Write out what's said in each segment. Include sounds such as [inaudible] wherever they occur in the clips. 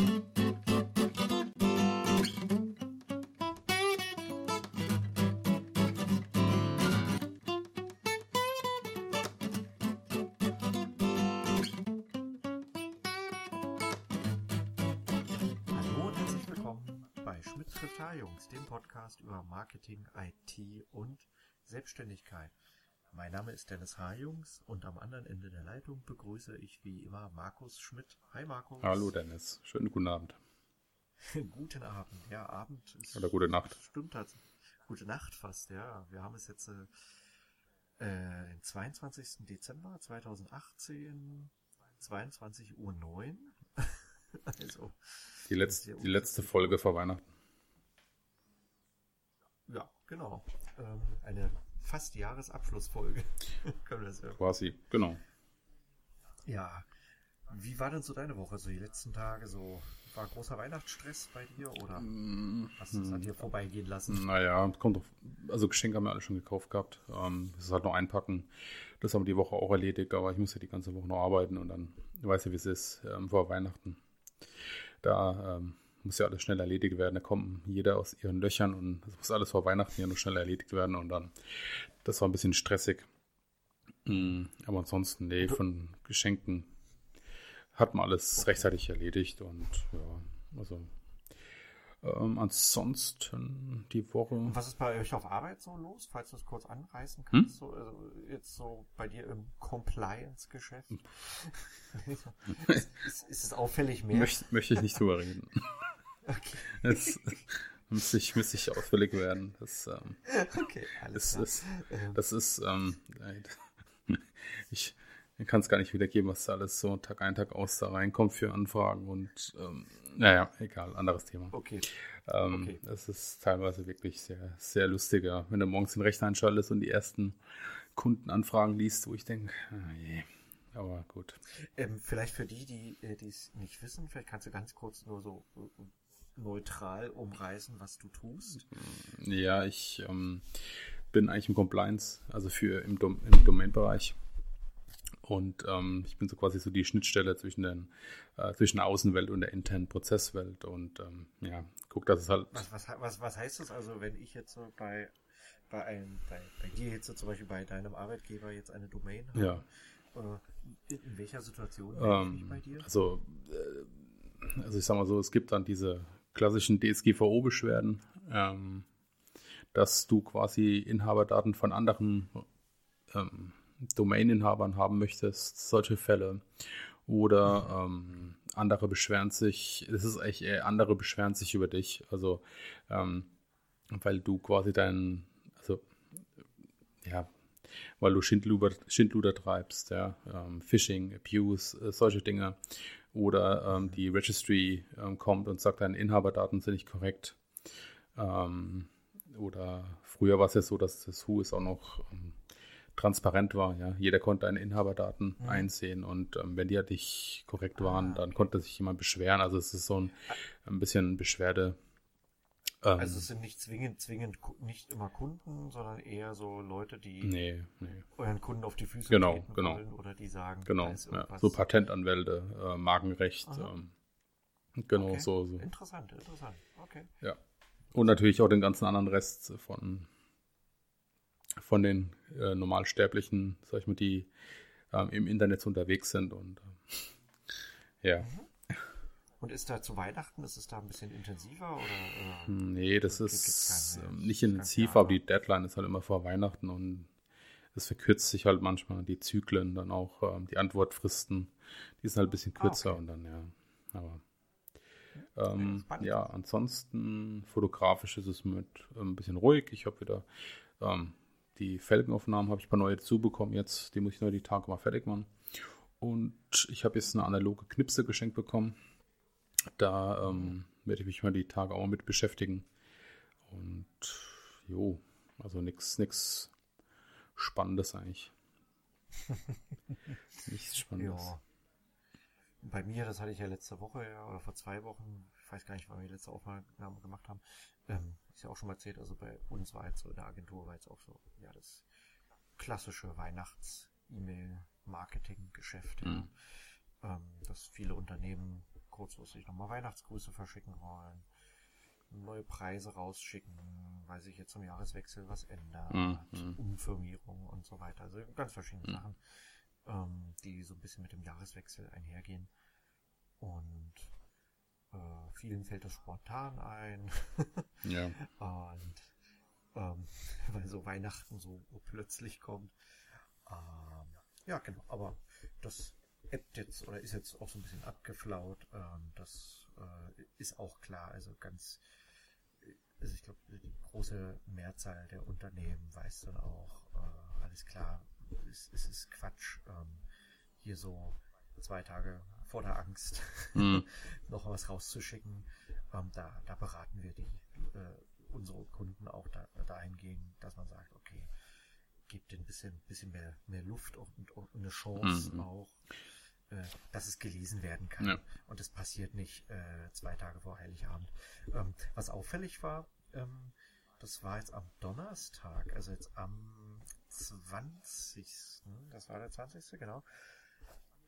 Hallo und herzlich willkommen bei Schmidt trifft Jungs, dem Podcast über Marketing, IT und Selbstständigkeit. Mein Name ist Dennis H-Jungs und am anderen Ende der Leitung begrüße ich wie immer Markus Schmidt. Hi Markus. Hallo Dennis, schönen guten Abend. [laughs] Guten Abend, ja, Abend ist. Oder gute Nacht. Stimmt halt. Gute Nacht fast, ja. Wir haben es jetzt äh, äh, den 22. Dezember 2018, 22.09 Uhr. 9. [laughs] also, Die letzte, die letzte Folge vor Weihnachten. ja, genau. Ähm, eine fast Jahresabschlussfolge. [laughs] Können wir sagen. Quasi, genau. Ja. Wie war denn so deine Woche, so die letzten Tage? So war großer Weihnachtsstress bei dir oder hast du es an dir vorbeigehen lassen? Naja, kommt doch, also Geschenke haben wir alle schon gekauft gehabt. Ähm, das ist halt noch einpacken. Das haben wir die Woche auch erledigt, aber ich muss ja die ganze Woche noch arbeiten und dann weiß ja, wie es ist ähm, vor Weihnachten. Da ähm, muss ja alles schnell erledigt werden. Da kommt jeder aus ihren Löchern und das muss alles vor Weihnachten ja noch schnell erledigt werden und dann, das war ein bisschen stressig. Mm, Aber ansonsten, nee, von Geschenken hat man alles rechtzeitig erledigt und ja, also ähm, ansonsten die Woche. Und was ist bei euch auf Arbeit so los, falls du es kurz anreißen kannst? So, also jetzt so bei dir im Compliance-Geschäft? ist, [laughs] ist, ist es auffällig mehr? Möchte, möchte ich nicht drüber reden. [laughs] Okay, Das müsste ich, müsste ich ausfällig werden. Das, ähm, okay alles das klar. ist, das ist, ähm, ich kann es gar nicht wiedergeben, was da alles so Tag ein, Tag aus da reinkommt für Anfragen und, ähm, naja, egal, anderes Thema. okay, Ähm, Okay. Das ist teilweise wirklich sehr, sehr lustiger, wenn du morgens den Rechner einschaltest und die ersten Kundenanfragen liest, wo ich denke, ah je, aber gut. ähm, vielleicht für die, die äh, es nicht wissen, vielleicht kannst du ganz kurz nur so äh, neutral umreißen, was du tust. Ja, ich ähm, bin eigentlich im Compliance, also für im, Dom im Domain-Bereich. Und ähm, ich bin so quasi so die Schnittstelle zwischen, den, äh, zwischen der Außenwelt und der internen Prozesswelt. Und ähm, ja, guck, dass es halt. Was, was, was, was heißt das also, wenn ich jetzt so bei, bei, einem, bei, bei dir jetzt so zum Beispiel bei deinem Arbeitgeber jetzt eine Domain habe? Ja. Äh, in, welcher Situation melde ich Ähm, bei dir? also, äh, also ich sag mal so, es gibt dann diese klassischen DSGVO-Beschwerden, ähm, dass du quasi Inhaberdaten von anderen ähm, Domain-Inhabern haben möchtest, solche Fälle. Oder ähm, andere beschweren sich, es ist eigentlich eher andere beschweren sich über dich, also ähm, weil du quasi deinen, also ja, weil du Schindluder, Schindluder treibst, ja, ähm, Phishing, Abuse, äh, solche Dinge. Oder ähm, die Registry ähm, kommt und sagt, deine Inhaberdaten sind nicht korrekt. Ähm, oder früher war es ja so, dass das Who ist auch noch ähm, transparent war, ja. Jeder konnte deine Inhaberdaten Mhm. einsehen und ähm, wenn die halt nicht korrekt waren, Ah, dann konnte sich jemand beschweren. Also es ist so ein, ein bisschen Beschwerde. Ähm, Also es sind nicht zwingend, zwingend nicht immer Kunden, sondern eher so Leute, die nee, nee. euren Kunden auf die Füße Genau, treten genau. wollen oder die sagen, Genau, ja. so Patentanwälte, äh, Markenrecht, ähm, genau Okay. so, so. Interessant, interessant. Okay. Ja. Und natürlich auch den ganzen anderen Rest von, von den äh, Normalsterblichen, sag ich mal, die ähm, im Internet unterwegs sind und äh, ja. Und ist da zu Weihnachten, ist es da ein bisschen intensiver oder? oder? Nee, das ist keine- ähm, nicht ist intensiv, ganz klar, aber die Deadline ist halt immer vor Weihnachten und es verkürzt sich halt manchmal die Zyklen, dann auch ähm, die Antwortfristen, die sind halt ein bisschen Ah, kürzer okay. und dann, ja. Aber ähm, ja, ansonsten fotografisch ist es mit ähm, ein bisschen ruhig. Ich habe wieder ähm, die Felgenaufnahmen, habe ich ein paar neue dazu bekommen jetzt, die muss ich nur die Tage mal fertig machen. Und ich habe jetzt eine analoge Knipse geschenkt bekommen. Da ähm, werde ich mich mal die Tage auch mit beschäftigen. Und jo, also nichts nix Spannendes eigentlich. [laughs] Nichts Spannendes. Ja. Bei mir, das hatte ich ja letzte Woche ja, oder vor zwei Wochen, ich weiß gar nicht, wann wir die letzte Aufnahme gemacht haben, ähm, ist ja auch schon mal erzählt, also bei uns war jetzt so in der Agentur war jetzt auch so, ja, das klassische Weihnachts-E-Mail-Marketing-Geschäft. Mhm. ähm, dass viele Unternehmen kurzfristig nochmal Weihnachtsgrüße verschicken wollen, neue Preise rausschicken, weil sich jetzt zum Jahreswechsel was ändert, mhm. Umfirmierung und so weiter. Also ganz verschiedene mhm. Sachen, ähm, die so ein bisschen mit dem Jahreswechsel einhergehen. Und äh, vielen fällt das spontan ein. ja. [laughs] Und ähm, [laughs] weil so Weihnachten so plötzlich kommt. Ähm, ja, genau. Aber das ebbt jetzt oder ist jetzt auch so ein bisschen abgeflaut. Ähm, das äh, ist auch klar. Also ganz, also ich glaube, die große Mehrzahl der Unternehmen weiß dann auch, äh, alles klar, es, es ist Quatsch, ähm, hier so zwei Tage vor der Angst mhm. [laughs] noch was rauszuschicken. Ähm, da, da beraten wir die äh, unsere Kunden auch da, dahingehend, dass man sagt, okay, gibt ein bisschen, bisschen mehr, mehr Luft und, und eine Chance mhm. auch, äh, dass es gelesen werden kann. Ja. Und es passiert nicht äh, zwei Tage vor Heiligabend. Ähm, was auffällig war, ähm, das war jetzt am Donnerstag, also jetzt am 20. Das war der 20. genau.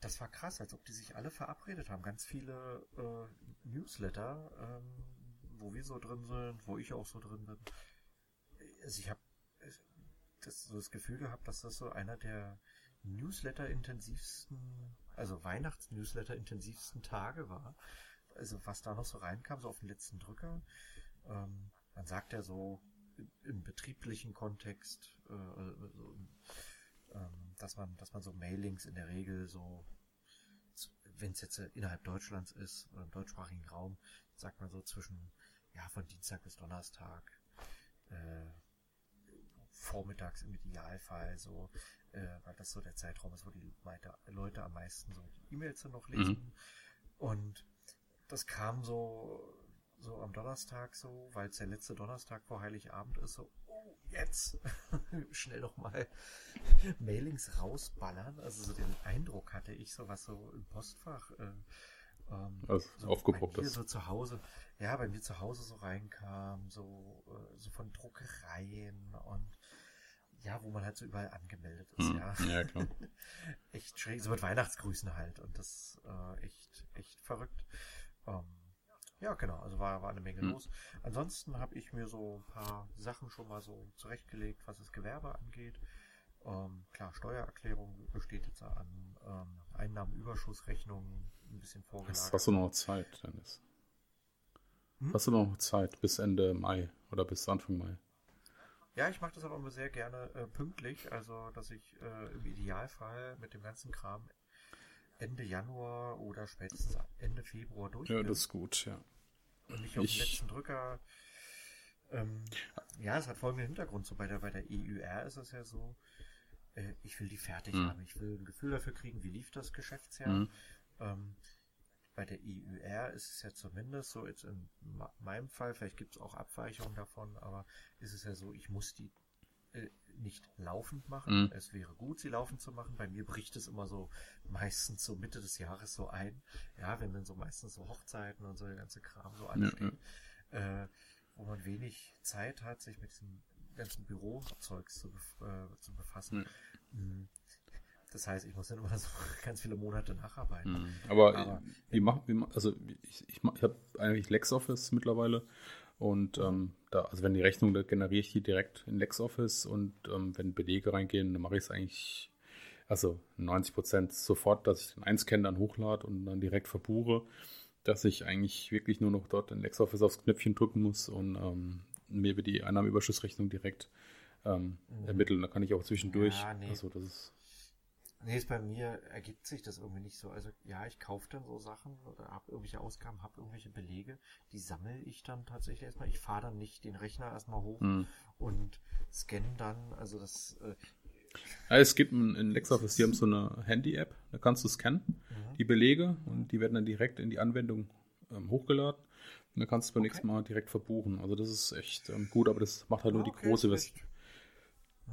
Das war krass, als ob die sich alle verabredet haben. Ganz viele äh, Newsletter, ähm, wo wir so drin sind, wo ich auch so drin bin. Also ich habe das, so das Gefühl gehabt, dass das so einer der Newsletter-intensivsten, also Weihnachts-Newsletter-intensivsten Tage war. Also was da noch so reinkam, so auf den letzten Drücker. Ähm, man sagt ja so im betrieblichen Kontext, äh, also, ähm, dass man, dass man so Mailings in der Regel so, wenn es jetzt innerhalb Deutschlands ist oder im deutschsprachigen Raum, sagt man so zwischen ja, von Dienstag bis Donnerstag, äh, vormittags im Idealfall, so, äh, weil das so der Zeitraum ist, wo die Leute am meisten so die E-Mails noch lesen. Mhm. Und das kam so, so am Donnerstag so, weil es der letzte Donnerstag vor Heiligabend ist, so, jetzt [laughs] schnell noch mal Mailings rausballern. Also so den Eindruck hatte ich, so was so im Postfach äh, ähm, also so aufgepoppt ist. so zu Hause, ja, bei mir zu Hause so reinkam, so, äh, so von Druckereien und ja, wo man halt so überall angemeldet ist, hm, ja. Ja, klar. [laughs] echt schräg, so mit Weihnachtsgrüßen halt und das äh, echt, echt verrückt. Ähm, ja, genau, also war, war eine Menge hm. los. Ansonsten habe ich mir so ein paar Sachen schon mal so zurechtgelegt, was das Gewerbe angeht. Ähm, klar, Steuererklärung besteht jetzt an ähm, Einnahmenüberschussrechnungen ein bisschen vorgelagert. Hast du noch Zeit, Dennis? Hm? Hast du noch Zeit bis Ende Mai oder bis Anfang Mai? Ja, ich mache das aber immer sehr gerne äh, pünktlich, also dass ich äh, im Idealfall mit dem ganzen Kram Ende Januar oder spätestens Ende Februar durch Ja, das ist gut, ja. Und nicht auf ich... den letzten Drücker. Ähm, ja, es hat folgenden Hintergrund. So bei der, bei der EUR ist es ja so, äh, ich will die fertig mhm. haben. Ich will ein Gefühl dafür kriegen, wie lief das Geschäftsjahr. Mhm. Ähm, bei der EUR ist es ja zumindest so, jetzt in meinem Fall, vielleicht gibt es auch Abweichungen davon, aber ist es ja so, ich muss die äh, nicht laufend machen. Mhm. Es wäre gut, sie laufend zu machen. Bei mir bricht es immer so meistens so Mitte des Jahres so ein. Ja, wenn dann so meistens so Hochzeiten und so der ganze Kram so ansteht, ja. Äh, wo man wenig Zeit hat, sich mit diesem ganzen Bürozeugs zu, äh, zu befassen. Mhm. Das heißt, ich muss dann immer so [laughs] ganz viele Monate nacharbeiten. Mhm. Aber, Aber wie machen, also ich, ich, ich habe eigentlich LexOffice mittlerweile und ähm, da, also wenn die Rechnung, da generiere ich die direkt in LexOffice und ähm, wenn Belege reingehen, dann mache ich es eigentlich, also 90 Prozent sofort, dass ich den einscanne, dann hochlade und dann direkt verbuche, dass ich eigentlich wirklich nur noch dort in LexOffice aufs Knöpfchen drücken muss und ähm, mir wird die Einnahmeüberschussrechnung direkt ähm, mhm. ermitteln. Da kann ich auch zwischendurch. Ja, nee. Also das ist Nee, ist bei mir ergibt sich das irgendwie nicht so. Also ja, ich kaufe dann so Sachen oder habe irgendwelche Ausgaben, habe irgendwelche Belege, die sammle ich dann tatsächlich erstmal. Ich fahre dann nicht den Rechner erstmal hoch mhm. und scanne dann. Also das. Äh, ja, es gibt in LexOffice, die haben so eine Handy-App, da kannst du scannen, mhm. die Belege und die werden dann direkt in die Anwendung ähm, hochgeladen. Und dann kannst du beim okay. nächsten Mal direkt verbuchen. Also das ist echt ähm, gut, aber das macht halt nur okay, die große Version.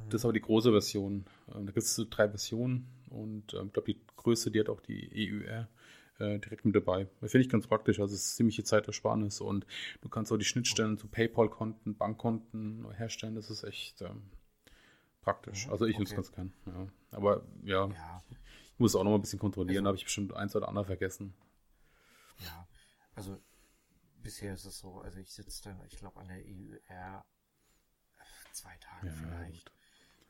Das ist aber die große Version. Ähm, da gibt es so drei Versionen und ähm, ich glaube, die größte, die hat auch die EUR äh, direkt mit dabei. Finde ich ganz praktisch. Also es ist ziemliche Zeitersparnis und du kannst auch die Schnittstellen zu PayPal-Konten, Bankkonten herstellen. Das ist echt ähm, praktisch. Mhm, also ich okay. nutze ganz gern. Ja. Aber ja, ja, ich muss auch noch mal ein bisschen kontrollieren. Also, da habe ich bestimmt eins oder andere vergessen. Ja, also bisher ist es so, also ich sitze dann, ich glaube, an der EUR zwei Tage ja, vielleicht.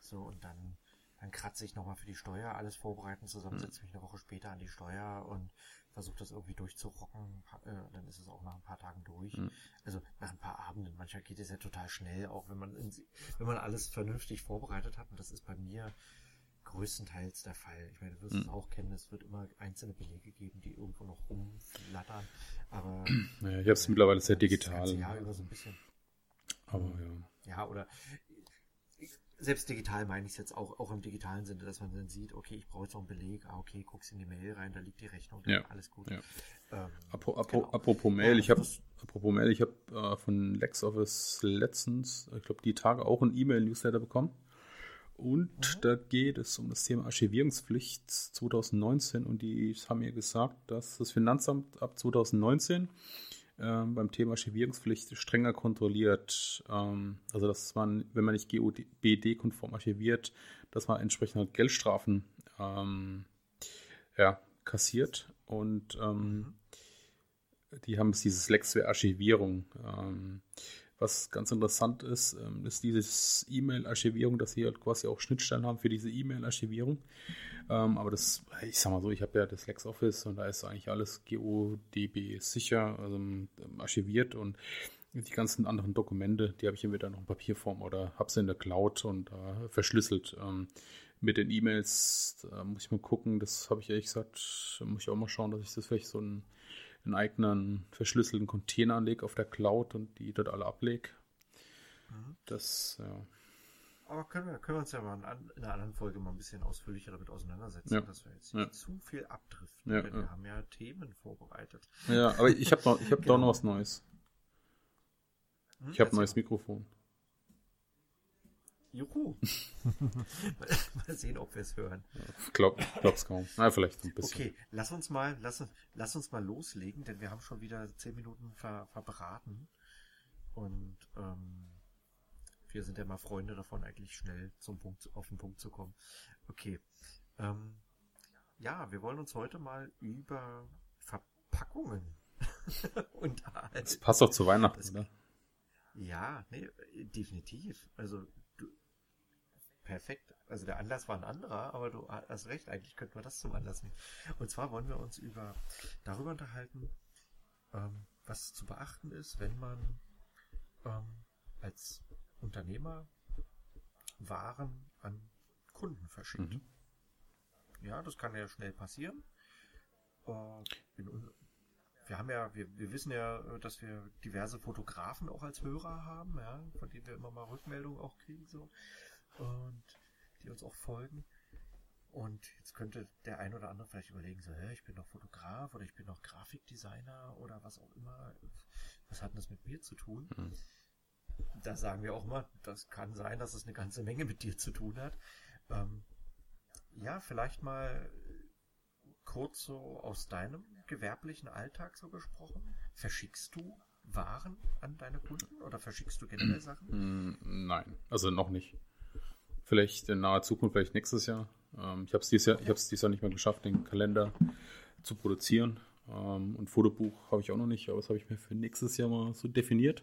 So, und dann, dann kratze ich nochmal für die Steuer, alles vorbereiten, zusammen mhm. setze mich eine Woche später an die Steuer und versuche das irgendwie durchzurocken, äh, dann ist es auch nach ein paar Tagen durch. Mhm. Also nach ein paar Abenden. Manchmal geht es ja total schnell, auch wenn man, in, wenn man alles vernünftig vorbereitet hat. Und das ist bei mir größtenteils der Fall. Ich meine, du wirst mhm. es auch kennen, es wird immer einzelne Belege geben, die irgendwo noch rumflattern. Aber [clears throat] naja, ich habe es mittlerweile sehr digital. Ja, über so ein bisschen. Aber ja. Ja, oder selbst digital meine ich es jetzt auch, auch im digitalen Sinne, dass man dann sieht, okay, ich brauche jetzt noch einen Beleg, ah, okay, guckst in die Mail rein, da liegt die Rechnung, ja. alles gut. Ja. Ähm, apropos, genau. apropos Mail, ich habe apropos Mail, ich habe äh, von LexOffice letztens, ich glaube, die Tage auch ein E-Mail-Newsletter bekommen. Und mhm. da geht es um das Thema Archivierungspflicht 2019 und die haben mir gesagt, dass das Finanzamt ab 2019 ähm, beim Thema Archivierungspflicht strenger kontrolliert. Ähm, also dass man, wenn man nicht GOBD-konform archiviert, dass man entsprechend halt Geldstrafen ähm, ja, kassiert. Und ähm, mhm. die haben dieses Lexware-Archivierung. Ähm, was ganz interessant ist, ähm, ist dieses E-Mail-Archivierung, dass sie halt quasi auch Schnittstellen haben für diese E-Mail-Archivierung. Ähm, aber das, ich sag mal so, ich habe ja das LexOffice und da ist eigentlich alles GODB sicher also, ähm, archiviert und die ganzen anderen Dokumente, die habe ich entweder noch in Papierform oder habe sie in der Cloud und äh, verschlüsselt. Ähm, mit den E-Mails muss ich mal gucken, das habe ich ehrlich gesagt, muss ich auch mal schauen, dass ich das vielleicht so ein einen eigenen verschlüsselten Container anlege auf der Cloud und die dort alle ablege. Mhm. Das, ja. Aber können wir, können wir uns ja mal in einer anderen Folge mal ein bisschen ausführlicher damit auseinandersetzen, ja. dass wir jetzt nicht ja. zu viel abdriften. Ja, wir haben ja Themen vorbereitet. Ja, aber ich habe noch, ich hab [laughs] genau. doch noch was Neues. Hm, ich habe ein neues Mikrofon. Juhu. [laughs] mal sehen, ob wir es hören. Glaub, glaub's kaum. Na, vielleicht ein bisschen. Okay, lass uns mal, lass, lass uns mal loslegen, denn wir haben schon wieder zehn Minuten ver, verbraten. Und ähm, wir sind ja mal Freunde davon, eigentlich schnell zum Punkt, auf den Punkt zu kommen. Okay. Ähm, ja, wir wollen uns heute mal über Verpackungen [laughs] unterhalten. Das passt doch zu Weihnachten, das, oder? Ja, nee, definitiv. Also perfekt. Also der Anlass war ein anderer, aber du hast recht, eigentlich könnten wir das zum Anlass nehmen. Und zwar wollen wir uns über darüber unterhalten, ähm, was zu beachten ist, wenn man ähm, als Unternehmer Waren an Kunden verschickt. Mhm. Ja, das kann ja schnell passieren. Äh, wir haben ja, wir, wir wissen ja, dass wir diverse Fotografen auch als Hörer haben, ja, von denen wir immer mal Rückmeldungen auch kriegen, so und die uns auch folgen. Und jetzt könnte der ein oder andere vielleicht überlegen, so, hä, ich bin doch Fotograf oder ich bin doch Grafikdesigner oder was auch immer. Was hat denn das mit mir zu tun? Mhm. Da sagen wir auch mal, das kann sein, dass es eine ganze Menge mit dir zu tun hat. Ähm, ja, vielleicht mal kurz so aus deinem gewerblichen Alltag so gesprochen. Verschickst du Waren an deine Kunden oder verschickst du generell Sachen? Hm, nein, also noch nicht. Vielleicht in naher Zukunft, vielleicht nächstes Jahr. Ähm, ich habe es dieses, Jahr, dieses Jahr nicht mehr geschafft, den Kalender zu produzieren. Ähm, und Fotobuch habe ich auch noch nicht, aber das habe ich mir für nächstes Jahr mal so definiert.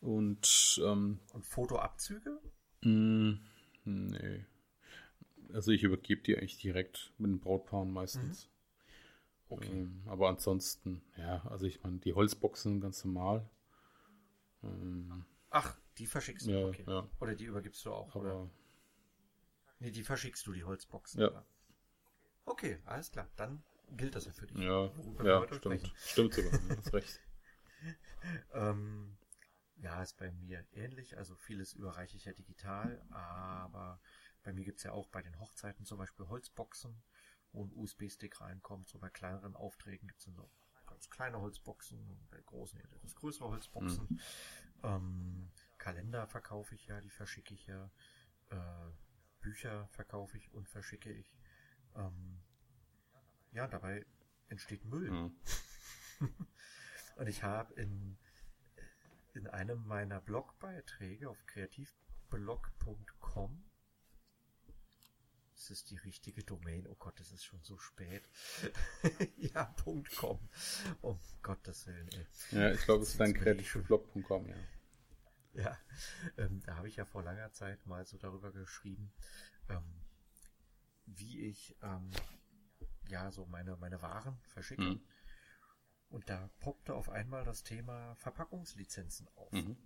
Und, ähm, und Fotoabzüge? Mh, hm, nee. Also ich übergebe die eigentlich direkt mit den Brautpaaren meistens. Mhm. Okay. Ähm, aber ansonsten, ja, also ich meine, die Holzboxen ganz normal. Ähm, Ach, die verschickst du, ja, okay. Ja. Oder die übergibst du auch, aber, oder? Nee, die verschickst du, die Holzboxen. Ja. Oder? Okay, alles klar. Dann gilt das ja für dich. Ja, ja stimmt. Stimmt sogar, hast recht. [laughs] ähm, ja, ist bei mir ähnlich. Also vieles überreiche ich ja digital, aber bei mir gibt es ja auch bei den Hochzeiten zum Beispiel Holzboxen, wo ein USB-Stick reinkommt. So bei kleineren Aufträgen gibt es dann so ganz kleine Holzboxen, bei großen etwas größere Holzboxen. Mhm. Ähm, Kalender verkaufe ich ja, die verschicke ich ja. Äh, Bücher verkaufe ich und verschicke ich. Ähm, ja, dabei entsteht Müll. Mhm. [laughs] und ich habe in, in einem meiner Blogbeiträge auf kreativblog.com es ist die richtige Domain. Oh Gott, es ist schon so spät. [laughs] ja, .com. Um Gottes Willen. Ey. Ja, ich glaube, es ist dann kreativblog.com, ja. Ja, ähm, da habe ich ja vor langer Zeit mal so darüber geschrieben, ähm, wie ich ähm, ja so meine, meine Waren verschicke. Mhm. Und da poppte auf einmal das Thema Verpackungslizenzen auf. Mhm.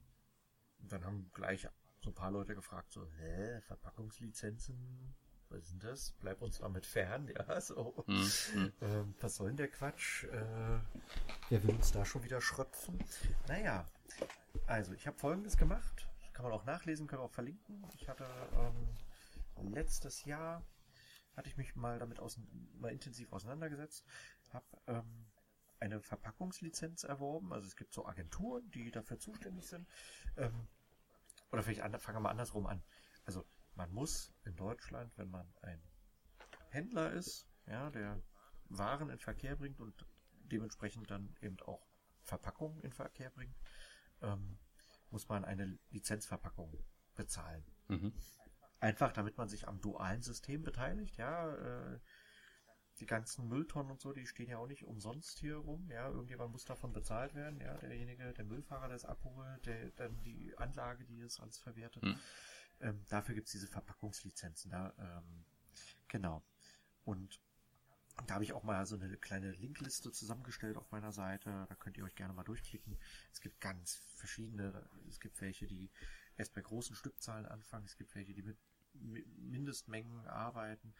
Und dann haben gleich so ein paar Leute gefragt, so, hä, Verpackungslizenzen? Was ist denn das? Bleib uns damit fern, [laughs] ja, so. Mhm. Ähm, was soll denn der Quatsch? Äh, wer will uns da schon wieder schröpfen? Naja, also ich habe folgendes gemacht. Kann man auch nachlesen, können wir auch verlinken. Ich hatte ähm, letztes Jahr hatte ich mich mal damit aus, mal intensiv auseinandergesetzt, habe ähm, eine Verpackungslizenz erworben. Also es gibt so Agenturen, die dafür zuständig sind. Ähm, oder vielleicht an, fangen wir mal andersrum an. Also man muss in Deutschland, wenn man ein Händler ist, ja, der Waren in Verkehr bringt und dementsprechend dann eben auch Verpackungen in Verkehr bringt, ähm, muss man eine Lizenzverpackung bezahlen. Mhm. Einfach, damit man sich am dualen System beteiligt, ja. Äh, die ganzen Mülltonnen und so, die stehen ja auch nicht umsonst hier rum, ja. Irgendjemand muss davon bezahlt werden, ja. Derjenige, der Müllfahrer, der es abholt, der, dann die Anlage, die es alles verwertet. Mhm. Ähm, dafür gibt's diese Verpackungslizenzen, da, ähm, genau. Und da habe ich auch mal so eine kleine Linkliste zusammengestellt auf meiner Seite. Da könnt ihr euch gerne mal durchklicken. Es gibt ganz verschiedene. Es gibt welche, die erst bei großen Stückzahlen anfangen. Es gibt welche, die mit Mindestmengen arbeiten.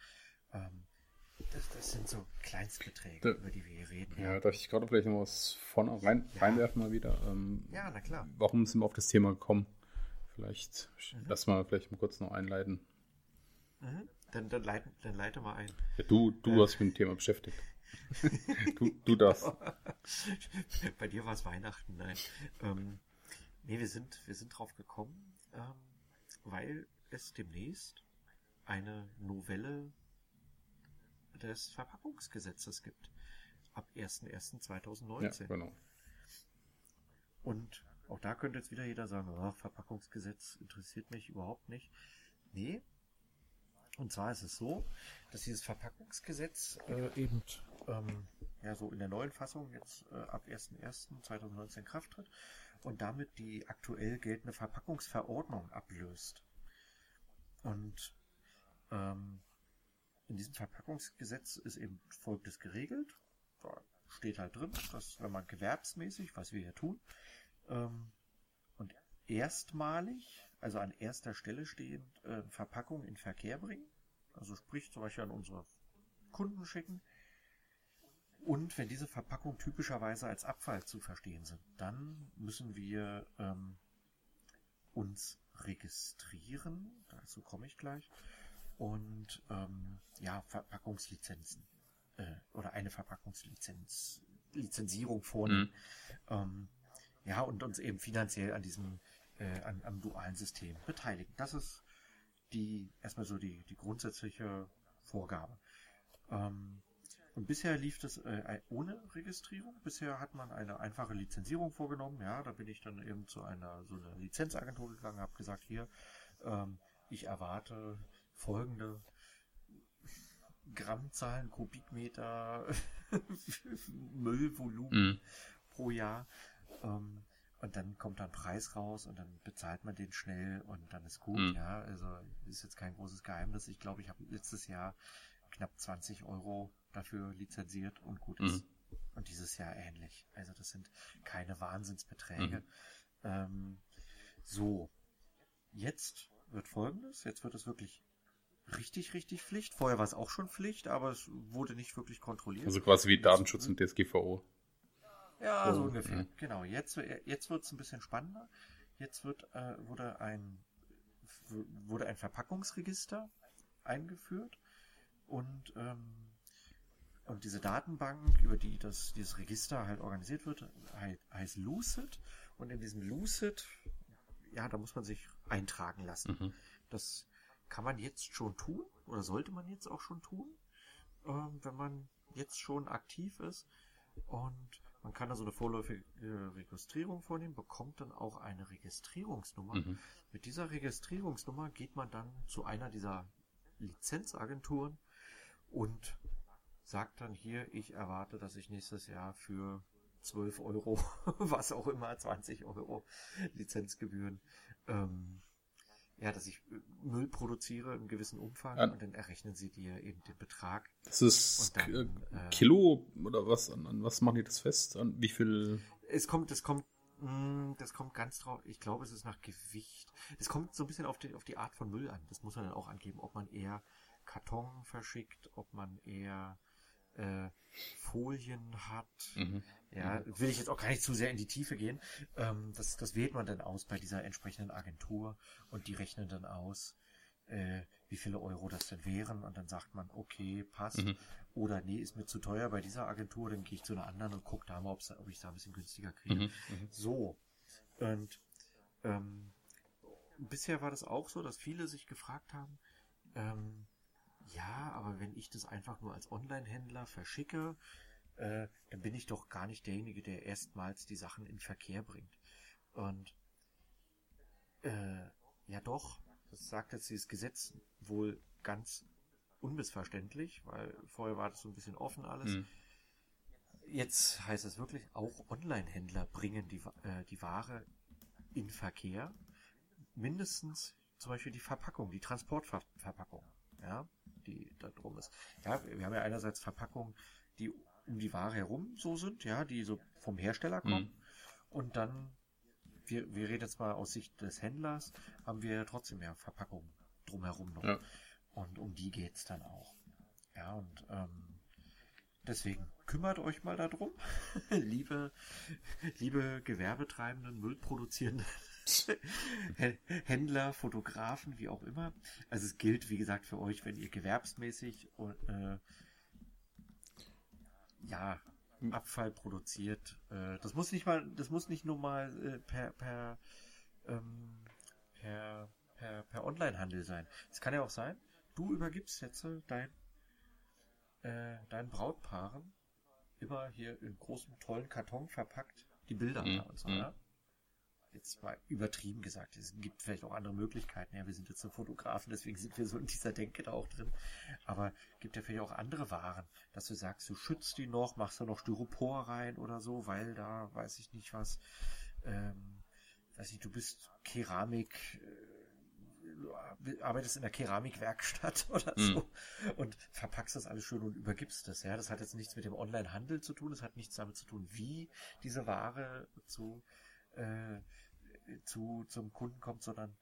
Ähm, das, das, sind so Kleinstbeträge, da, über die wir hier reden. Ja, ja darf ich gerade vielleicht noch was von rein, ja. reinwerfen mal wieder? Ähm, ja, na klar. Warum sind wir auf das Thema gekommen? Vielleicht, mhm. lass mal vielleicht mal kurz noch einleiten. Mhm. Dann, dann, leite, dann leite mal ein. Ja, du du äh. hast mich mit dem Thema beschäftigt. du, du darfst. [laughs] Bei dir war es Weihnachten, nein. Ähm, nee, wir sind, wir sind drauf gekommen, ähm, weil es demnächst eine Novelle des Verpackungsgesetzes gibt. Ab 01.01.2019. Ja, genau. Und auch da könnte jetzt wieder jeder sagen, oh, Verpackungsgesetz interessiert mich überhaupt nicht. Nee, und zwar ist es so, dass dieses Verpackungsgesetz äh, eben ähm, ja so in der neuen Fassung jetzt äh, ab 1.1.2019 in Kraft tritt und damit die aktuell geltende Verpackungsverordnung ablöst. Und ähm, in diesem Verpackungsgesetz ist eben Folgendes geregelt. Da steht halt drin, dass wenn man gewerbsmäßig, was wir hier tun, ähm, und erstmalig also an erster Stelle stehend, äh, Verpackung in Verkehr bringen. Also sprich zum Beispiel an unsere Kunden schicken. Und wenn diese Verpackungen typischerweise als Abfall zu verstehen sind, dann müssen wir ähm, uns registrieren. Dazu komme ich gleich. Und ähm, ja, Verpackungslizenzen äh, oder eine Verpackungslizenz, Lizenzierung vornehmen. Mhm. Ähm, ja, und uns eben finanziell an diesem äh, an, am dualen System beteiligen. Das ist die erstmal so die, die grundsätzliche Vorgabe. Ähm, und bisher lief das äh, ohne Registrierung. Bisher hat man eine einfache Lizenzierung vorgenommen. Ja, da bin ich dann eben zu einer so einer Lizenzagentur gegangen, habe gesagt, hier, ähm, ich erwarte folgende Grammzahlen, Kubikmeter, [laughs] Müllvolumen mhm. pro Jahr. Ähm, und dann kommt dann Preis raus und dann bezahlt man den schnell und dann ist gut, mhm. ja. Also ist jetzt kein großes Geheimnis. Ich glaube, ich habe letztes Jahr knapp 20 Euro dafür lizenziert und gut ist. Mhm. Und dieses Jahr ähnlich. Also das sind keine Wahnsinnsbeträge. Mhm. Ähm, so, jetzt wird folgendes, jetzt wird es wirklich richtig, richtig Pflicht. Vorher war es auch schon Pflicht, aber es wurde nicht wirklich kontrolliert. Also quasi wie Datenschutz und DSGVO. Ja, so ungefähr. Mhm. Genau. Jetzt, jetzt wird es ein bisschen spannender. Jetzt wird, äh, wurde ein, wurde ein Verpackungsregister eingeführt und, ähm, und diese Datenbank, über die das, dieses Register halt organisiert wird, heißt Lucid. Und in diesem Lucid, ja, da muss man sich eintragen lassen. Mhm. Das kann man jetzt schon tun oder sollte man jetzt auch schon tun, ähm, wenn man jetzt schon aktiv ist. Und man kann also eine vorläufige Registrierung vornehmen, bekommt dann auch eine Registrierungsnummer. Mhm. Mit dieser Registrierungsnummer geht man dann zu einer dieser Lizenzagenturen und sagt dann hier, ich erwarte, dass ich nächstes Jahr für 12 Euro, [laughs] was auch immer, 20 Euro Lizenzgebühren, ähm, ja, dass ich Müll produziere im gewissen Umfang ja. und dann errechnen sie dir eben den Betrag. Das ist dann, äh, Kilo oder was? An, an, was machen die das fest? An wie viel? Es kommt, es kommt, mh, hm, das kommt ganz drauf. Ich glaube, es ist nach Gewicht. Es kommt so ein bisschen auf die, auf die Art von Müll an. Das muss man dann auch angeben, ob man eher Karton verschickt, ob man eher äh, Folien hat. Mhm. Ja, will ich jetzt auch gar nicht zu sehr in die Tiefe gehen. Ähm, das, das wählt man dann aus bei dieser entsprechenden Agentur und die rechnen dann aus, äh, wie viele Euro das denn wären und dann sagt man, okay, passt. Mhm. Oder nee, ist mir zu teuer bei dieser Agentur, dann gehe ich zu einer anderen und gucke da mal, ob ich da ein bisschen günstiger kriege. Mhm. mhm. So. Und ähm, bisher war das auch so, dass viele sich gefragt haben, ähm, ja, aber wenn ich das einfach nur als Online-Händler verschicke, äh, dann bin ich doch gar nicht derjenige, der erstmals die Sachen in Verkehr bringt. Und äh, ja doch, das sagt jetzt dieses Gesetz wohl ganz unmissverständlich, weil vorher war das so ein bisschen offen alles. Mhm. Jetzt heißt es wirklich, auch Online-Händler bringen die, äh, die Ware in Verkehr. Mindestens zum Beispiel die Verpackung, die Transportverpackung, ja, die da drum ist. Ja, wir haben ja einerseits Verpackungen, die um die Ware herum so sind, ja, die so vom Hersteller kommen. Mhm. Und dann, wir, wir reden jetzt mal aus Sicht des Händlers, haben wir trotzdem ja Verpackungen drumherum noch. Ja. Und um die geht's dann auch. Ja, und ähm, deswegen kümmert euch mal darum, [laughs] liebe, liebe Gewerbetreibenden, Müllproduzierenden Händler, Fotografen, wie auch immer. Also es gilt, wie gesagt, für euch, wenn ihr gewerbsmäßig äh, ja, Abfall produziert. Äh, das muss nicht mal, das muss nicht nur mal äh, per, per, ähm, per, per, per Onlinehandel sein. Es kann ja auch sein, du übergibst jetzt dein, äh, deinen Brautpaaren immer hier in großem, tollen Karton verpackt die Bilder mhm. und so, mhm. Jetzt mal übertrieben gesagt, es gibt vielleicht auch andere Möglichkeiten. Ja, wir sind jetzt so Fotografen, deswegen sind wir so in dieser Denke da auch drin. Aber gibt ja vielleicht auch andere Waren, dass du sagst, du schützt die noch, machst da noch Styropor rein oder so, weil da weiß ich nicht was, ähm, weiß ich, du bist Keramik, äh, arbeitest in der Keramikwerkstatt [laughs] oder so mhm. und verpackst das alles schön und übergibst das. Ja, das hat jetzt nichts mit dem Online-Handel zu tun, das hat nichts damit zu tun, wie diese Ware zu äh, zu, zum Kunden kommt, sondern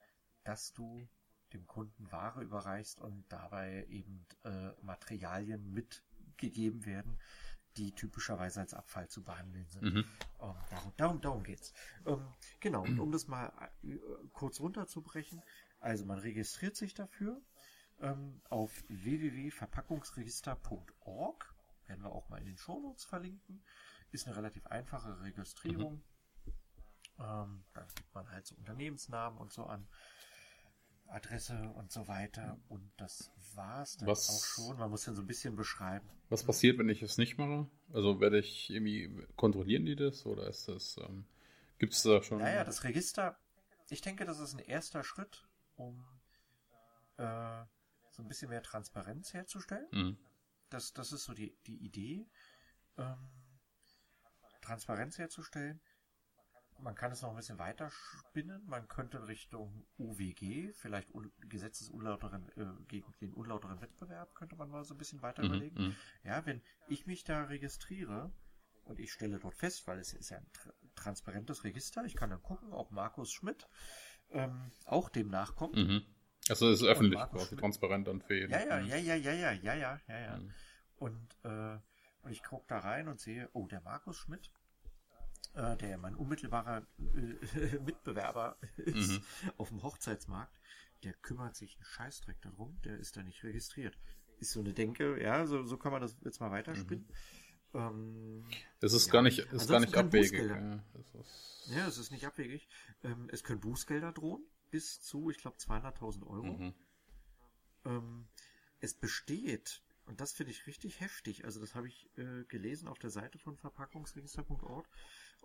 dass du dem Kunden Ware überreichst und dabei eben äh, Materialien mitgegeben werden, die typischerweise als Abfall zu behandeln sind. Mhm. Um, ähm, darum, darum, darum geht's. Um, ähm, genau, und um das mal äh, kurz runterzubrechen, also man registriert sich dafür ähm, auf www.verpackungsregister.org, werden wir auch mal in den Shownotes verlinken, ist eine relativ einfache Registrierung. Mhm ähm, dann gibt man halt so Unternehmensnamen und so an, Adresse und so weiter. Und das war's dann was, auch schon. Man muss dann so ein bisschen beschreiben. Was passiert, wenn ich es nicht mache? Also werde ich irgendwie, kontrollieren die das oder ist das, ähm, gibt es da schon? Naja, das Register, ich denke, das ist ein erster Schritt, um äh, so ein bisschen mehr Transparenz herzustellen. Mhm. Das, das ist so die, die Idee, ähm, Transparenz herzustellen man kann es noch ein bisschen weiter spinnen. Man könnte Richtung UWG, vielleicht Gesetzesunlauteren, äh, gegen den unlauteren Wettbewerb, könnte man mal so ein bisschen weiter mhm, überlegen. Mhm. Ja, wenn ich mich da registriere und ich stelle dort fest, weil es ist ja ein tra transparentes Register, ich kann dann gucken, ob Markus Schmidt ähm, auch dem nachkommt. Mhm. Also es ist öffentlich quasi transparent und für jeden. Ja, ja, ja, ja, ja, ja, ja, ja, ja, ja. Mhm. Und, äh, und ich gucke da rein und sehe, oh, der Markus Schmidt, äh, der mein unmittelbarer äh, [laughs] Mitbewerber ist mhm. auf dem Hochzeitsmarkt, der kümmert sich einen Scheißdreck darum, der ist da nicht registriert. Ist so eine Denke, ja, so, so kann man das jetzt mal weiterspinnen. Mhm. Ähm, es ist ja. gar nicht, ist gar nicht abwegig. Ja, ist ja, es ist nicht abwegig. Ähm, es können Bußgelder drohen, bis zu, ich glaube, 200.000 Euro. Mhm. Ähm, es besteht, und das finde ich richtig heftig, also das habe ich äh, gelesen auf der Seite von verpackungsregister.org,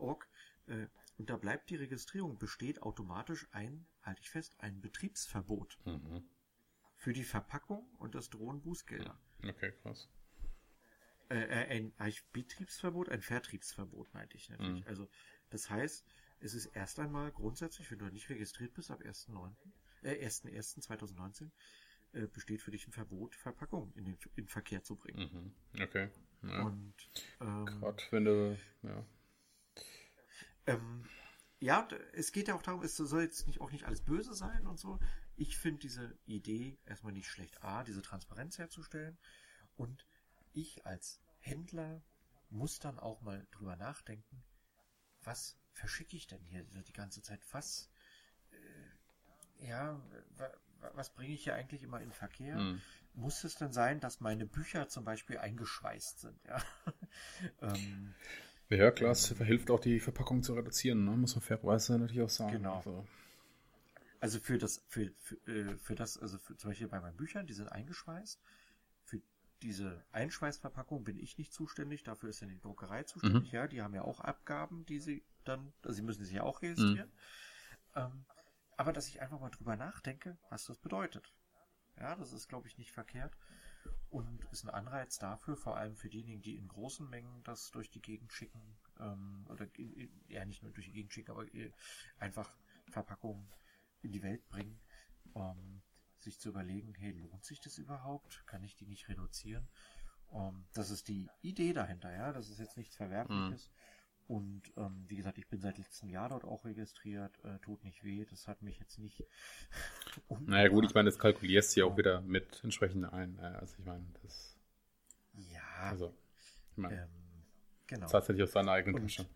org, äh, und da bleibt die Registrierung, besteht automatisch ein, halte ich fest, ein Betriebsverbot. Mhm. für die Verpackung und das drohen Bußgelder. Okay, krass. Äh, äh, ein, ein Betriebsverbot, ein Vertriebsverbot meinte ich natürlich. Mhm. Also das heißt, es ist erst einmal grundsätzlich, wenn du nicht registriert bist ab 1.9., äh, 1.1.2019, äh, besteht für dich ein Verbot, Verpackung in den in Verkehr zu bringen. Mhm. Okay. Ja. Und ähm, Gerade wenn du, ja. Ähm, ja, es geht ja auch darum, es soll jetzt nicht, auch nicht alles böse sein und so. Ich finde diese Idee erstmal nicht schlecht. A, diese Transparenz herzustellen. Und ich als Händler muss dann auch mal drüber nachdenken, was verschicke ich denn hier die ganze Zeit? Was, äh, ja, wa, wa- was bringe ich hier eigentlich immer in Verkehr? Mhm. Muss es denn sein, dass meine Bücher zum Beispiel eingeschweißt sind? Ja. [laughs] ähm, Ja, klar, es hilft auch, die Verpackung zu reduzieren, ne? muss man fairerweise natürlich auch sagen. Genau. Also, Also für das, für, für, äh, für das, also für, zum Beispiel bei meinen Büchern, die sind eingeschweißt. Für diese Einschweißverpackung bin ich nicht zuständig, dafür ist ja die Druckerei zuständig, ja, die haben ja auch Abgaben, die sie dann, also sie müssen sich ja auch registrieren. Ähm, aber dass ich einfach mal drüber nachdenke, was das bedeutet. Ja, das ist, glaube ich, nicht verkehrt. Und ist ein Anreiz dafür, vor allem für diejenigen, die in großen Mengen das durch die Gegend schicken, ähm, oder ja nicht nur durch die Gegend schicken, aber äh, einfach Verpackungen in die Welt bringen, ähm, sich zu überlegen, hey, lohnt sich das überhaupt? Kann ich die nicht reduzieren? Ähm, das ist die Idee dahinter, ja. Das ist jetzt nichts Verwerfliches. Und ähm, wie gesagt, ich bin seit letztem Jahr dort auch registriert, äh, tut nicht weh, das hat mich jetzt nicht. [laughs] [laughs] naja, gut, ich meine, das kalkulierst du ja auch wieder mit entsprechend ein. äh, Also, ich meine, das, Ja, also, ich meine, ähm, genau. das hat ja nicht aus seiner eigenen Tasche.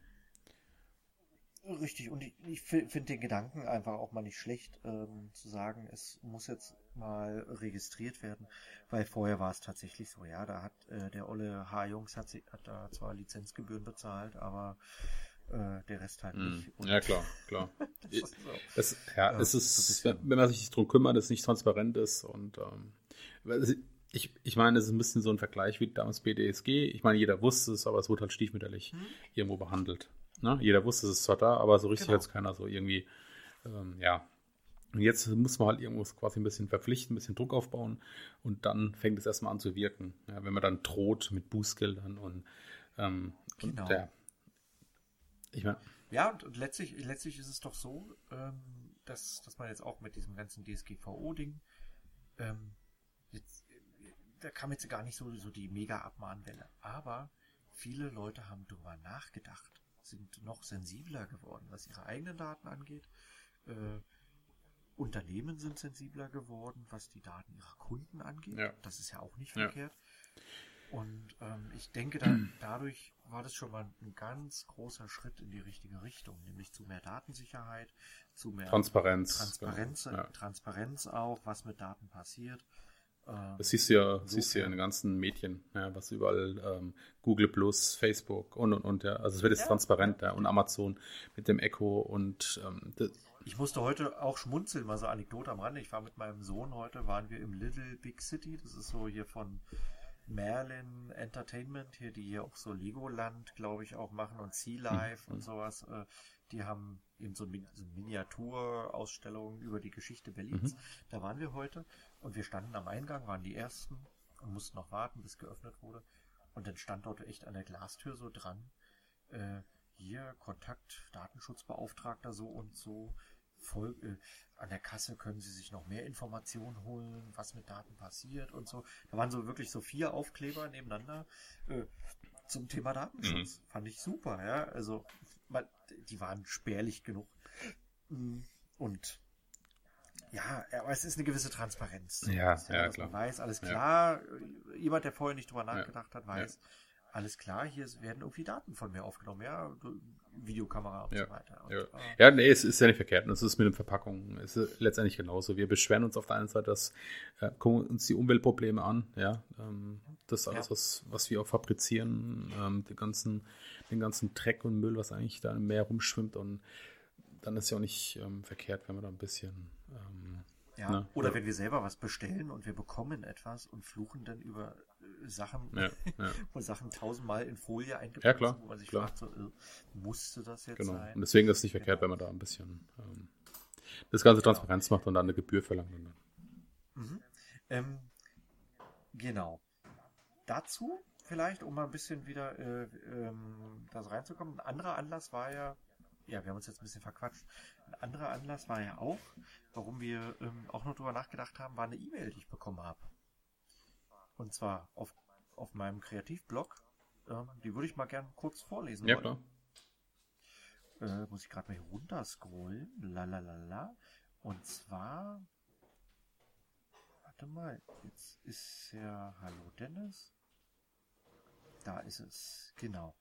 Richtig, und ich, ich finde den Gedanken einfach auch mal nicht schlecht, ähm, zu sagen, es muss jetzt mal registriert werden, weil vorher war es tatsächlich so, ja, da hat äh, der Olle H-Jungs hat, hat da zwar Lizenzgebühren bezahlt, aber äh, der Rest halt Mhm. nicht. Und Ja, klar, klar. [laughs] das ist so. Es, ja, Ja, es so ist, bisschen. wenn man sich nicht drum kümmert, es nicht transparent ist und ähm, ich, ich meine, es ist ein bisschen so ein Vergleich wie damals BDSG. Ich meine, jeder wusste es, aber es wurde halt stiefmütterlich Hm? irgendwo behandelt. Ne? Jeder wusste, es ist zwar da, aber so richtig Genau. hat es keiner so irgendwie, ähm, ja. Und jetzt muss man halt irgendwo quasi ein bisschen verpflichten, ein bisschen Druck aufbauen und dann fängt es erstmal an zu wirken. Ja, wenn man dann droht mit Bußgeldern und, ähm, Genau. und ja. Ich meine, Ja, und, und letztlich, letztlich ist es doch so, ähm, dass, dass man jetzt auch mit diesem ganzen DSGVO-Ding, ähm, jetzt, da kam jetzt gar nicht so, so die mega Abmahnwelle. Aber viele Leute haben darüber nachgedacht, sind noch sensibler geworden, was ihre eigenen Daten angeht. Äh, Unternehmen sind sensibler geworden, was die Daten ihrer Kunden angeht. Ja. Das ist ja auch nicht Ja. verkehrt. Und ähm, ich denke, da, [clears throat] dadurch war das schon mal ein ganz großer Schritt in die richtige Richtung, nämlich zu mehr Datensicherheit, zu mehr Transparenz. Transparenz, genau, ja. Transparenz auch, was mit Daten passiert. Ähm, Das siehst du ja, siehst du ja in den ganzen Medien, ja, was überall ähm, Google Plus, Facebook und und und ja. Also es wird jetzt Ja. transparent, ja. Und Amazon mit dem Echo und ähm, das, Ich musste heute auch schmunzeln, mal so Anekdote am Rande. Ich war mit meinem Sohn heute, waren wir im Little Big City. Das ist so hier von Merlin Entertainment, hier, die hier auch so Legoland, glaube ich, auch machen und Sea Life und sowas. Äh, die haben eben so, Min so Miniaturausstellungen über die Geschichte Berlins. Da waren wir heute und wir standen am Eingang, waren die ersten und mussten noch warten, bis geöffnet wurde. Und dann stand dort echt an der Glastür so dran, äh, hier Kontakt, Datenschutzbeauftragter so und so. Voll, äh, an der Kasse können Sie sich noch mehr Informationen holen, was mit Daten passiert und so. Da waren so wirklich so vier Aufkleber nebeneinander äh, zum Thema Datenschutz. Fand ich super, ja. Also, man, die waren spärlich genug. Mm, Und ja, aber es ist eine gewisse Transparenz. Ja, dass ja, dass man klar. weiß, alles Ja. klar. Jemand, der vorher nicht drüber nachgedacht hat, weiß, alles klar, hier werden irgendwie Daten von mir aufgenommen, ja, Videokamera und Ja, so weiter. Und, ja. äh, ja, nee, es ist ja nicht verkehrt. Und es ist mit den Verpackungen. Es ist letztendlich genauso. Wir beschweren uns auf der einen Seite, dass äh, gucken uns die Umweltprobleme an, ja. Ähm, das alles, Ja. was, was wir auch fabrizieren, ähm, den ganzen, den ganzen Dreck und Müll, was eigentlich da im Meer rumschwimmt. Und dann ist ja auch nicht ähm, verkehrt, wenn man da ein bisschen ähm, Ja. Ne? Oder Ja. wenn wir selber was bestellen und wir bekommen etwas und fluchen dann über äh, Sachen, Ja, ja. [laughs] wo Sachen tausendmal in Folie eingepackt Ja, klar, sind, wo man sich klar. fragt, so, äh, musste das jetzt Genau. sein? Und deswegen ist es nicht verkehrt, wenn man da ein bisschen ähm, das Ganze Transparenz macht und dann eine Gebühr verlangt. Dann. Ähm, genau. Dazu vielleicht, um mal ein bisschen wieder äh, ähm, da so reinzukommen. Ein anderer Anlass war ja, ja, wir haben uns jetzt ein bisschen verquatscht. Ein anderer Anlass war ja auch, warum wir ähm, auch noch drüber nachgedacht haben, war eine E-Mail, die ich bekommen habe. Und zwar auf, auf meinem Kreativblog. Ähm, die würde ich mal gern kurz vorlesen. Ja, wollen. klar. Äh, muss ich gerade mal hier runter scrollen. Lalalala. Und zwar. Warte mal, jetzt ist ja. Hallo Dennis. Da ist es. Genau.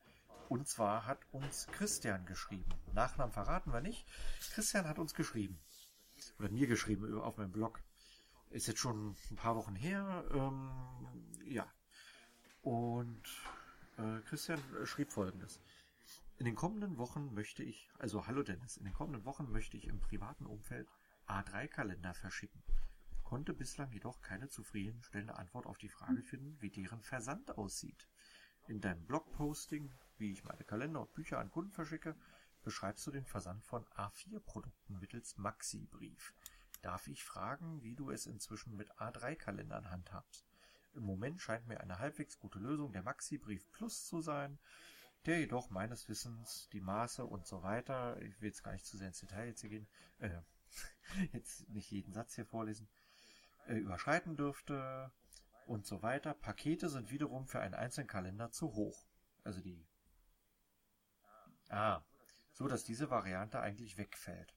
Und zwar hat uns Christian geschrieben. Nachnamen verraten wir nicht. Christian hat uns geschrieben. Oder mir geschrieben auf meinem Blog. Ist jetzt schon ein paar Wochen her. Ähm, ja. Und äh, Christian schrieb folgendes. In den kommenden Wochen möchte ich, also hallo Dennis, in den kommenden Wochen möchte ich im privaten Umfeld A3-Kalender verschicken. Konnte bislang jedoch keine zufriedenstellende Antwort auf die Frage finden, wie deren Versand aussieht. In deinem Blogposting, wie ich meine Kalender und Bücher an Kunden verschicke, beschreibst du den Versand von A4-Produkten mittels Maxi-Brief. Darf ich fragen, wie du es inzwischen mit A3-Kalendern handhabst? Im Moment scheint mir eine halbwegs gute Lösung der Maxi-Brief Plus zu sein, der jedoch meines Wissens die Maße und so weiter, ich will jetzt gar nicht zu sehr ins Detail jetzt hier gehen, äh, [laughs] jetzt nicht jeden Satz hier vorlesen, äh, überschreiten dürfte und so weiter. Pakete sind wiederum für einen einzelnen Kalender zu hoch. Also die, ah, so dass diese Variante eigentlich wegfällt.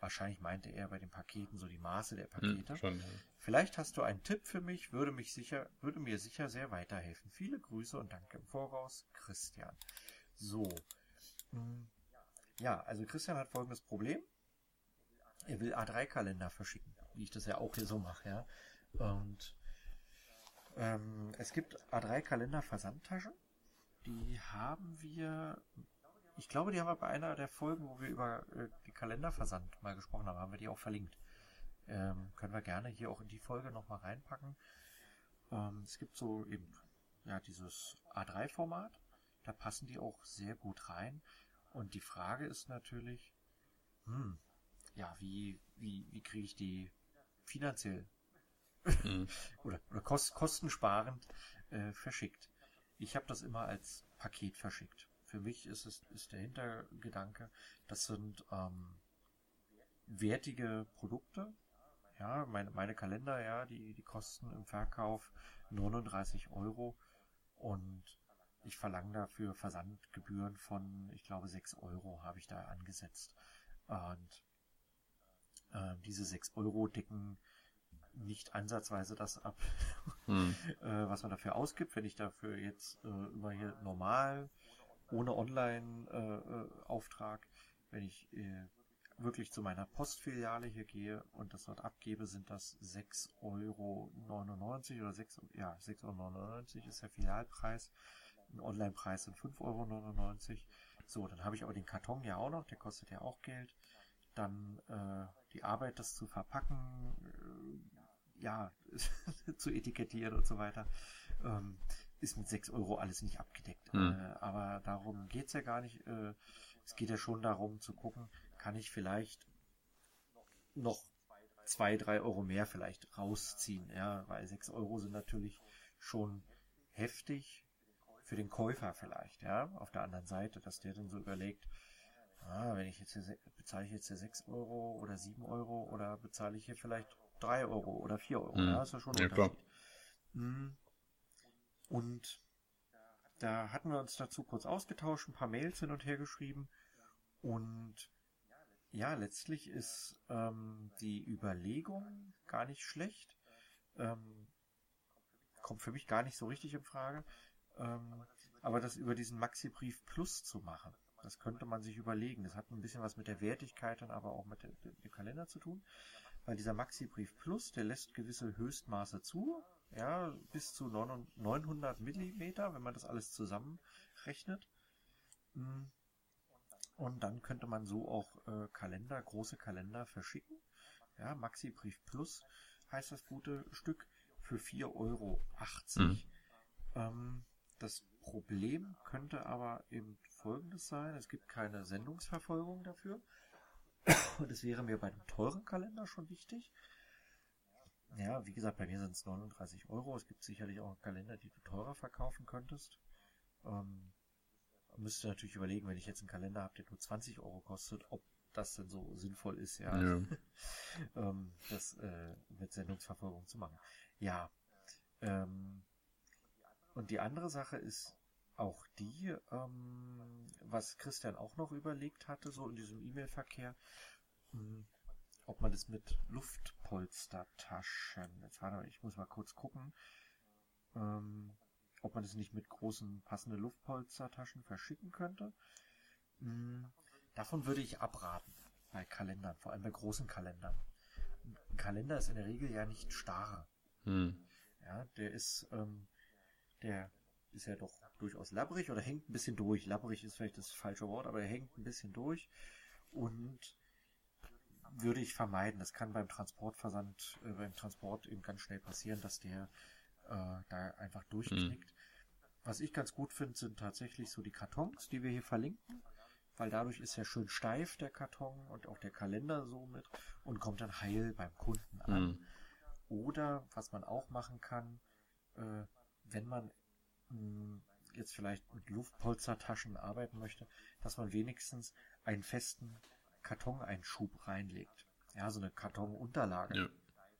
Wahrscheinlich meinte er bei den Paketen so die Maße der hm, Pakete. Hm, schon, ja. Vielleicht hast du einen Tipp für mich, würde mich sicher, würde mir sicher sehr weiterhelfen. Viele Grüße und danke im Voraus, Christian. So. Hm, ja, also Christian hat folgendes Problem. Er will A3-Kalender verschicken, wie ich das ja auch hier so mache, ja. Und ähm, es gibt A3-Kalender-Versandtaschen. Die haben wir ich glaube, die haben wir bei einer der Folgen, wo wir über äh, die Kalenderversand mal gesprochen haben, haben wir die auch verlinkt. Ähm, können wir gerne hier auch in die Folge nochmal reinpacken. Ähm, es gibt so eben ja dieses A3-Format. Da passen die auch sehr gut rein. Und die Frage ist natürlich, hm, ja, wie, wie, wie kriege ich die finanziell mhm. [laughs] oder, oder kost, kostensparend äh, verschickt? Ich habe das immer als Paket verschickt für mich ist es ist der Hintergedanke, das sind ähm, wertige Produkte. Ja, meine, meine Kalender, ja, die, die kosten im Verkauf 39 Euro und ich verlange dafür Versandgebühren von, ich glaube, 6 Euro habe ich da angesetzt. Und äh, diese 6 Euro decken nicht ansatzweise das ab, hm. [laughs] äh, was man dafür ausgibt. Wenn ich dafür jetzt äh, immer hier normal ohne Online-Auftrag. Wenn ich äh, wirklich zu meiner Postfiliale hier gehe und das dort abgebe, sind das 6,99 Euro oder 6, ja, 6,99 Euro ist der Filialpreis. Ein Online-Preis sind 5,99 Euro. So, dann habe ich aber den Karton ja auch noch, der kostet ja auch Geld. Dann äh, die Arbeit, das zu verpacken, äh, ja, [laughs] zu etikettieren und so weiter. Ähm, ist mit 6 Euro alles nicht abgedeckt. Hm. Äh, aber darum geht es ja gar nicht. Äh, es geht ja schon darum zu gucken, kann ich vielleicht noch 2, 3 Euro mehr vielleicht rausziehen. Ja, weil 6 Euro sind natürlich schon heftig für den Käufer vielleicht. Ja, auf der anderen Seite, dass der dann so überlegt, ah, wenn ich jetzt hier, bezahle ich jetzt hier 6 Euro oder 7 Euro oder bezahle ich hier vielleicht 3 Euro oder 4 Euro. Hm. Ja, ist ja schon ein ja, Unterschied. Hm, und da hatten wir uns dazu kurz ausgetauscht, ein paar Mails hin und her geschrieben. Und ja, letztlich ist ähm, die Überlegung gar nicht schlecht. Ähm, kommt für mich gar nicht so richtig in Frage. Ähm, aber das über diesen Maxi-Brief Plus zu machen, das könnte man sich überlegen. Das hat ein bisschen was mit der Wertigkeit dann aber auch mit dem, dem Kalender zu tun. Weil dieser Maxi-Brief Plus, der lässt gewisse Höchstmaße zu ja, bis zu 900 Millimeter, wenn man das alles zusammenrechnet. Hm. Und dann könnte man so auch äh, Kalender, große Kalender verschicken. Ja, Maxi Brief Plus heißt das gute Stück für 4,80 Euro. Mhm. Ähm, das Problem könnte aber eben folgendes sein. Es gibt keine Sendungsverfolgung dafür. [coughs] Und es wäre mir bei dem teuren Kalender schon wichtig. Ja, wie gesagt, bei mir sind es 39 Euro. Es gibt sicherlich auch Kalender, die du teurer verkaufen könntest. Ähm, müsste natürlich überlegen, wenn ich jetzt einen Kalender habe, der nur 20 Euro kostet, ob das denn so sinnvoll ist, ja, ja. [laughs] ähm, das äh, mit Sendungsverfolgung zu machen. Ja. Ähm, und die andere Sache ist auch die, ähm, was Christian auch noch überlegt hatte, so in diesem E-Mail-Verkehr, hm, ob man das mit Luftpolstertaschen, jetzt warte mal, ich muss mal kurz gucken, ähm, ob man das nicht mit großen passenden Luftpolstertaschen verschicken könnte. Hm, davon würde ich abraten bei Kalendern, vor allem bei großen Kalendern. Ein Kalender ist in der Regel ja nicht starr. Hm. Ja, der ist, ähm, der ist ja doch durchaus labbrig oder hängt ein bisschen durch. Labbrig ist vielleicht das falsche Wort, aber er hängt ein bisschen durch und würde ich vermeiden. Das kann beim Transportversand, äh, beim Transport eben ganz schnell passieren, dass der äh, da einfach durchknickt. Mhm. Was ich ganz gut finde, sind tatsächlich so die Kartons, die wir hier verlinken, weil dadurch ist er schön steif, der Karton und auch der Kalender so mit und kommt dann heil beim Kunden an. Mhm. Oder was man auch machen kann, äh, wenn man mh, hm, jetzt vielleicht mit Luftpolstertaschen arbeiten möchte, dass man wenigstens einen festen Kartoneinschub reinlegt. Ja, so eine Kartonunterlage. Ja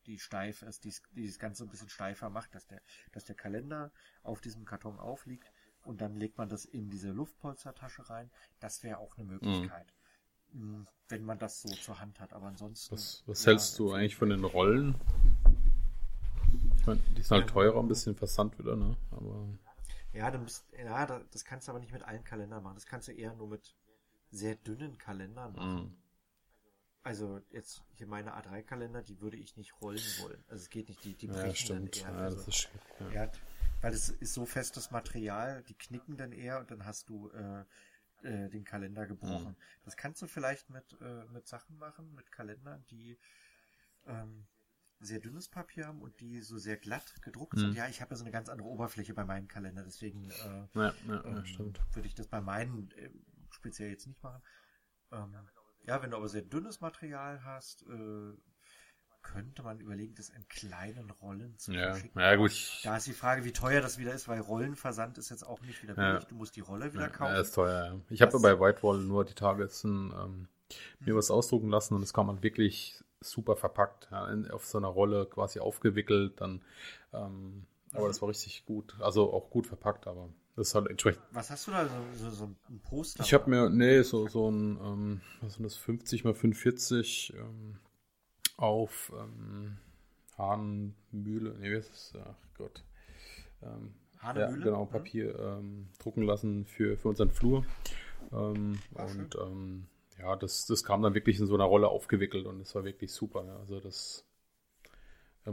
die steif ist, die, die das Ganze ein bisschen steifer macht, dass der, dass der Kalender auf diesem Karton aufliegt und dann legt man das in diese Luftpolstertasche rein. Das wäre auch eine Möglichkeit. Mhm. Wenn man das so zur Hand hat, aber ansonsten. Was, was ja, hältst du eigentlich von den Rollen? Ich meine, die sind halt teurer, ein bisschen Versand wieder, ne? Aber. Ja, du musst, ja, das kannst du aber nicht mit allen Kalendern machen. Das kannst du eher nur mit sehr dünnen Kalendern machen. Mhm. Also jetzt hier meine A3-Kalender, die würde ich nicht rollen wollen. Also es geht nicht, die, die brechen ja, stimmt. dann eher. Ja, das ist schick, ja. ja. weil es ist so festes Material, die knicken dann eher und dann hast du äh, äh, den Kalender gebrochen. Mhm. Das kannst du vielleicht mit, äh, mit Sachen machen, mit Kalendern, die ähm, sehr dünnes Papier haben und die so sehr glatt gedruckt mhm. sind. Ja, ich habe ja so eine ganz andere Oberfläche bei meinem Kalender, deswegen äh, ja, ja, ähm, würde ich das bei meinen äh, speziell jetzt nicht machen. Ähm, ja, wenn du aber sehr dünnes Material hast, äh, könnte man überlegen, das in kleinen Rollen zu ja. verschicken. Ja, gut. Da ist die Frage, wie teuer das wieder ist, weil Rollenversand ist jetzt auch nicht wieder billig. Ja. Du musst die Rolle wieder kaufen. Ja, ist teuer, ja. Ich habe bei Whitewall nur die Tage jetzt ein, ähm, mir hm. was ausdrucken lassen und das kann man wirklich super verpackt, ja, in, auf so einer Rolle quasi aufgewickelt, dann, ähm, aber mhm. das war richtig gut, also auch gut verpackt, aber das ist halt entsprechend. Was hast du da? So, so, so ein Poster? Ich habe mir, nee, so, so ein, ähm, was sind das, 50 mal 45 ähm, auf ähm, Hahnmühle, nee, wie ist das? Ach Gott. Ähm, ja, genau, Papier ähm, drucken lassen für, für unseren Flur. Ähm, und ähm, ja, das, das kam dann wirklich in so einer Rolle aufgewickelt und es war wirklich super. Ja. Also das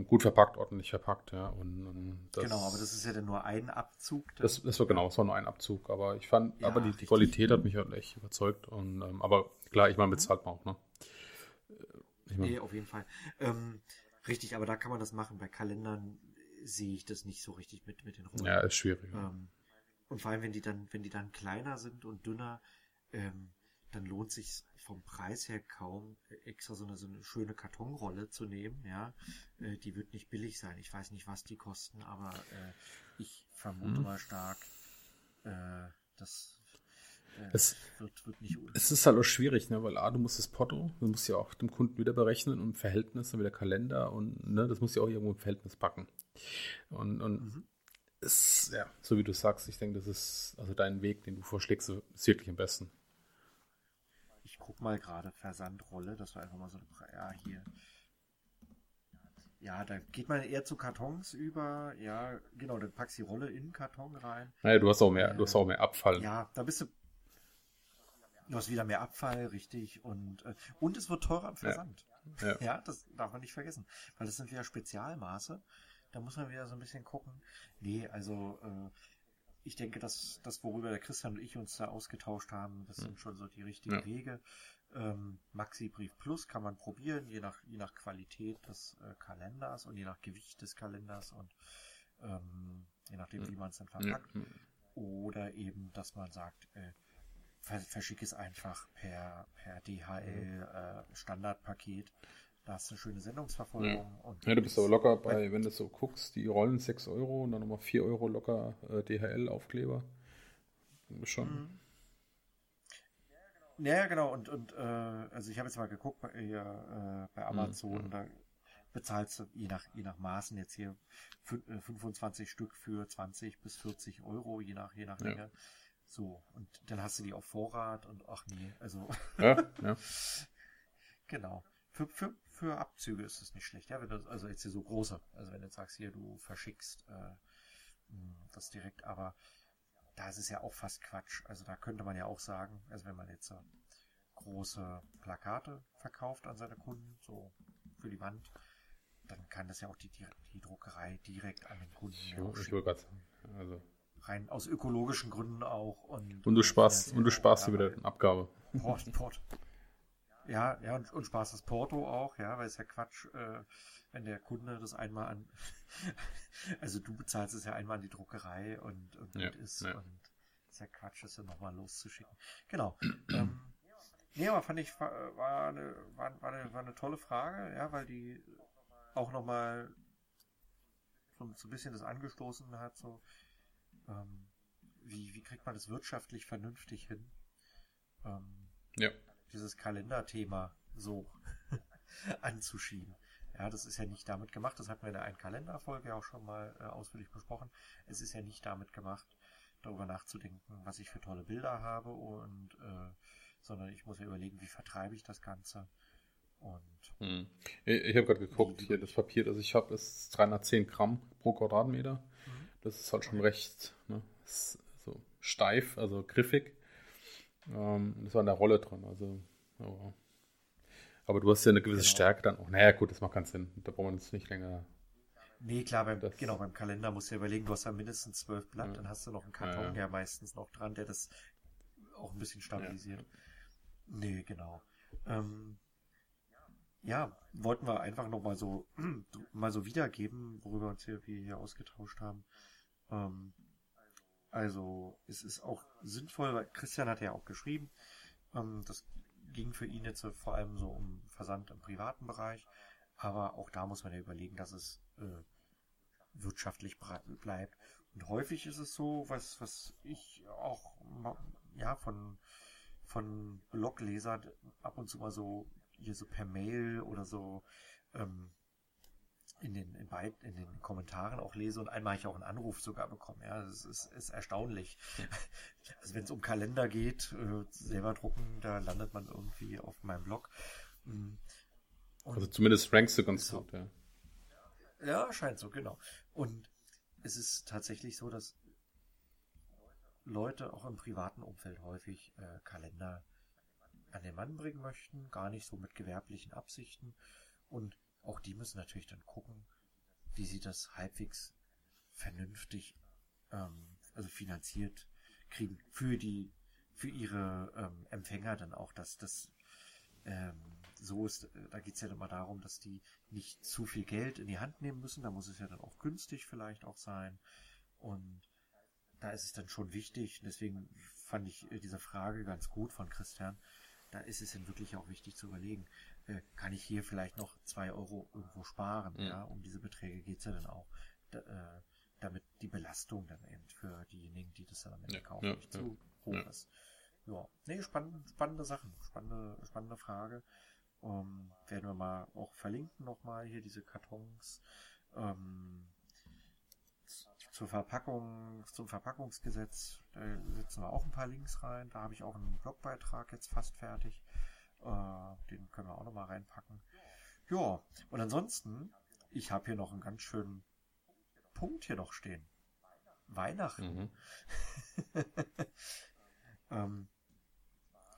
gut verpackt, ordentlich verpackt, ja. Und, und das, genau, aber das ist ja dann nur ein Abzug. Das, das war genau, es war nur ein Abzug, aber ich fand, ja, aber die, die Qualität hat mich halt echt überzeugt. Und ähm, aber klar, ich meine, bezahlt man auch, ne? Ich mein, nee, auf jeden Fall. Ähm, richtig, aber da kann man das machen. Bei Kalendern sehe ich das nicht so richtig mit, mit den Rollen. Ja, ist schwierig. Ähm, und vor allem, wenn die dann, wenn die dann kleiner sind und dünner, ähm, dann lohnt sich vom Preis her kaum extra so eine, so eine schöne Kartonrolle zu nehmen, ja. Äh, die wird nicht billig sein. Ich weiß nicht, was die kosten, aber äh, ich vermute mhm. mal stark, äh, dass äh, es, wird, wird es ist halt auch schwierig, ne? weil A, du musst das Porto, du musst ja auch dem Kunden wieder berechnen und im Verhältnis dann wieder Kalender und ne, das muss ja auch irgendwo im Verhältnis packen. Und, und mhm. es, ja, so wie du sagst, ich denke, das ist also dein Weg, den du vorschlägst, ist wirklich am besten guck mal gerade Versandrolle, das war einfach mal so eine, ja, hier. Ja, da geht man eher zu Kartons über, ja, genau, dann packst die Rolle in den Karton rein. Naja, du hast auch mehr, äh, du hast auch mehr Abfall. Ja, da bist du, du hast wieder mehr Abfall, richtig, und, äh, und es wird teurer am Versand. Ja. Ja. [laughs] ja, das darf man nicht vergessen, weil das sind wieder Spezialmaße. Da muss man wieder so ein bisschen gucken. Nee, also, äh, ich denke, dass das, worüber der Christian und ich uns da ausgetauscht haben, das sind schon so die richtigen ja. Wege. Ähm, Maxi Brief Plus kann man probieren, je nach, je nach Qualität des äh, Kalenders und je nach Gewicht des Kalenders und ähm, je nachdem, wie man es dann verpackt. Ja. Oder eben, dass man sagt, äh, verschicke es einfach per, per DHL äh, Standardpaket da hast du eine schöne Sendungsverfolgung. Ja, ja du bist aber locker bei, wenn du so guckst, die rollen 6 Euro und dann nochmal 4 Euro locker äh, DHL-Aufkleber. Schon. Mhm. Ja, genau. Und, und äh, also ich habe jetzt mal geguckt bei, äh, bei Amazon, mhm. da bezahlst du je nach, je nach Maßen jetzt hier 25 äh, Stück für 20 bis 40 Euro, je nach, je nach Länge. Ja. So, und dann hast du die auf Vorrat und ach nee, also. Ja, [laughs] ja. genau. Für, für, für Abzüge ist es nicht schlecht, ja, wenn du, also jetzt hier so große, also wenn du jetzt sagst, hier, du verschickst äh, das direkt, aber da ist es ja auch fast Quatsch. Also da könnte man ja auch sagen, also wenn man jetzt äh, große Plakate verkauft an seine Kunden, so für die Wand, dann kann das ja auch die, die Druckerei direkt an den Kunden. Ich, ich will gerade also rein aus ökologischen Gründen auch und und du sparst und du sparst dir wieder Abgabe. Port, Port. Ja, ja und, und sparst das Porto auch, ja, weil es ja Quatsch, äh, wenn der Kunde das einmal an, [laughs] also du bezahlst es ja einmal an die Druckerei und, und ja, ist ja. und ist ja Quatsch, das ja nochmal loszuschicken. Genau. ähm, nee, aber fand ich, war eine, war, war, eine, war eine tolle Frage, ja, weil die auch nochmal so, so ein bisschen das angestoßen hat, so, ähm, wie, wie kriegt man das wirtschaftlich vernünftig hin? Ähm, ja. Dieses Kalenderthema so [laughs] anzuschieben. Ja, das ist ja nicht damit gemacht. Das hatten wir in der einen Kalenderfolge auch schon mal äh, ausführlich besprochen. Es ist ja nicht damit gemacht, darüber nachzudenken, was ich für tolle Bilder habe und äh, sondern ich muss ja überlegen, wie vertreibe ich das Ganze. Und hm. Ich, ich habe gerade geguckt, hier das Papier, das ich habe, ist 310 Gramm pro Quadratmeter. Mhm. Das ist halt schon recht ne, so steif, also griffig. Ähm, das war in der Rolle drin, also aber aber du hast ja eine gewisse genau. Stärke dann auch. Naja, gut, das macht keinen Sinn. Da brauchen wir uns nicht länger. Nee, klar, beim, genau, beim Kalender musst du ja überlegen, du hast ja mindestens zwölf Blatt, ja. dann hast du noch einen Karton, ja, ja. der meistens noch dran, der das auch ein bisschen stabilisiert. Nee, genau. Ähm, ja, wollten wir einfach nochmal so, [clears throat] mal so wiedergeben, worüber uns hier, wir hier ausgetauscht haben. Ähm, also, es ist auch sinnvoll, weil Christian hat ja auch geschrieben, ähm, das ging für ihn jetzt vor allem so um Versand im privaten Bereich. Aber auch da muss man ja überlegen, dass es äh, wirtschaftlich bleibt. Und häufig ist es so, was, was ich auch ja von, von Bloglesern ab und zu mal so hier so per Mail oder so ähm, in den, in, beid, in den Kommentaren auch lese und einmal ich auch einen Anruf sogar bekommen. Ja, das ist, ist erstaunlich. [laughs] Also wenn es um Kalender geht, äh, selber drucken, da landet man irgendwie auf meinem Blog. Mm. Und also zumindest rankst du ganz gut, ja. Ja, scheint so, genau. Und es ist tatsächlich so, dass Leute auch im privaten Umfeld häufig äh, Kalender an den Mann bringen möchten, gar nicht so mit gewerblichen Absichten und auch die müssen natürlich dann gucken, wie sie das halbwegs vernünftig, ähm, also finanziert kriegen für die, für ihre ähm, Empfänger dann auch, dass das ähm, so ist, äh, da geht es ja immer darum, dass die nicht zu viel Geld in die Hand nehmen müssen, da muss es ja dann auch günstig vielleicht auch sein. Und da ist es dann schon wichtig, deswegen fand ich äh, diese Frage ganz gut von Christian, da ist es dann wirklich auch wichtig zu überlegen, äh, kann ich hier vielleicht noch zwei Euro irgendwo sparen, mhm. ja, um diese Beträge geht es ja dann auch, da, äh, damit die Belastung dann eben für diejenigen, die das dann am Ende ja, kaufen, ja, nicht ja, zu hoch ist. Ja, nee, spannende, spannende Sachen, spannende, spannende Frage. Ähm, werden wir mal auch verlinken nochmal hier diese Kartons. Ähm, zur Verpackung, zum Verpackungsgesetz, da setzen wir auch ein paar Links rein. Da habe ich auch einen Blogbeitrag jetzt fast fertig. Äh, den können wir auch nochmal reinpacken. Ja, und ansonsten, ich habe hier noch einen ganz schönen Punkt hier noch stehen. Weihnachten. Mhm. [laughs] ähm,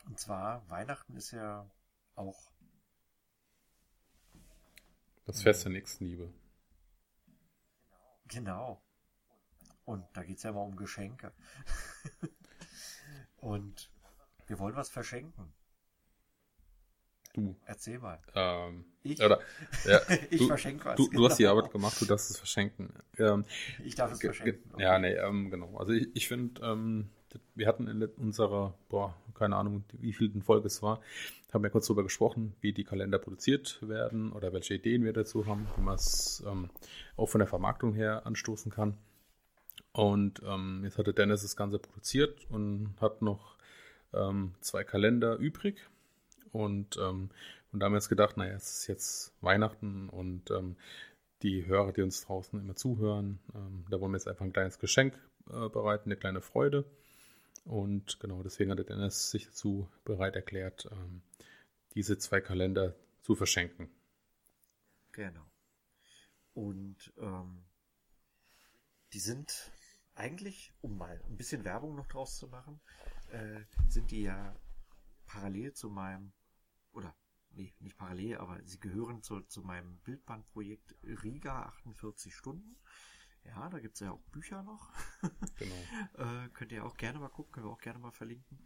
und zwar, Weihnachten ist ja auch das Fest der Nächstenliebe. Genau. Und da geht es ja immer um Geschenke. [laughs] und wir wollen was verschenken. Du. Erzähl mal. Ähm, ich? Oder, ja, [laughs] ich verschenke was. Du, genau. du, hast die genau. Arbeit gemacht, du darfst es verschenken. Ähm, ich darf es verschenken. Okay. Ja, nee, ähm, genau. Also ich, ich finde, ähm, wir hatten in unserer, boah, keine Ahnung, wie viel Folge es war, haben wir kurz darüber gesprochen, wie die Kalender produziert werden oder welche Ideen wir dazu haben, wie man es ähm, auch von der Vermarktung her anstoßen kann. Und ähm, jetzt hatte Dennis das Ganze produziert und hat noch zwei Kalender übrig. Und, ähm, und da haben wir jetzt gedacht, naja, es ist jetzt Weihnachten und ähm, die Hörer, die uns draußen immer zuhören, ähm, da wollen wir jetzt einfach ein kleines Geschenk äh, bereiten, eine kleine Freude. Und genau deswegen hat der Dennis sich dazu bereit erklärt, ähm, diese zwei Kalender zu verschenken. Genau. Und ähm, die sind eigentlich, um mal ein bisschen Werbung noch draus zu machen, äh, sind die ja parallel zu meinem, oder nee, nicht parallel, aber sie gehören zu, zu meinem Bildbandprojekt Riga 48 Stunden. Ja, da gibt es ja auch Bücher noch. [laughs] Genau. äh, könnt ihr auch gerne mal gucken, können wir auch gerne mal verlinken.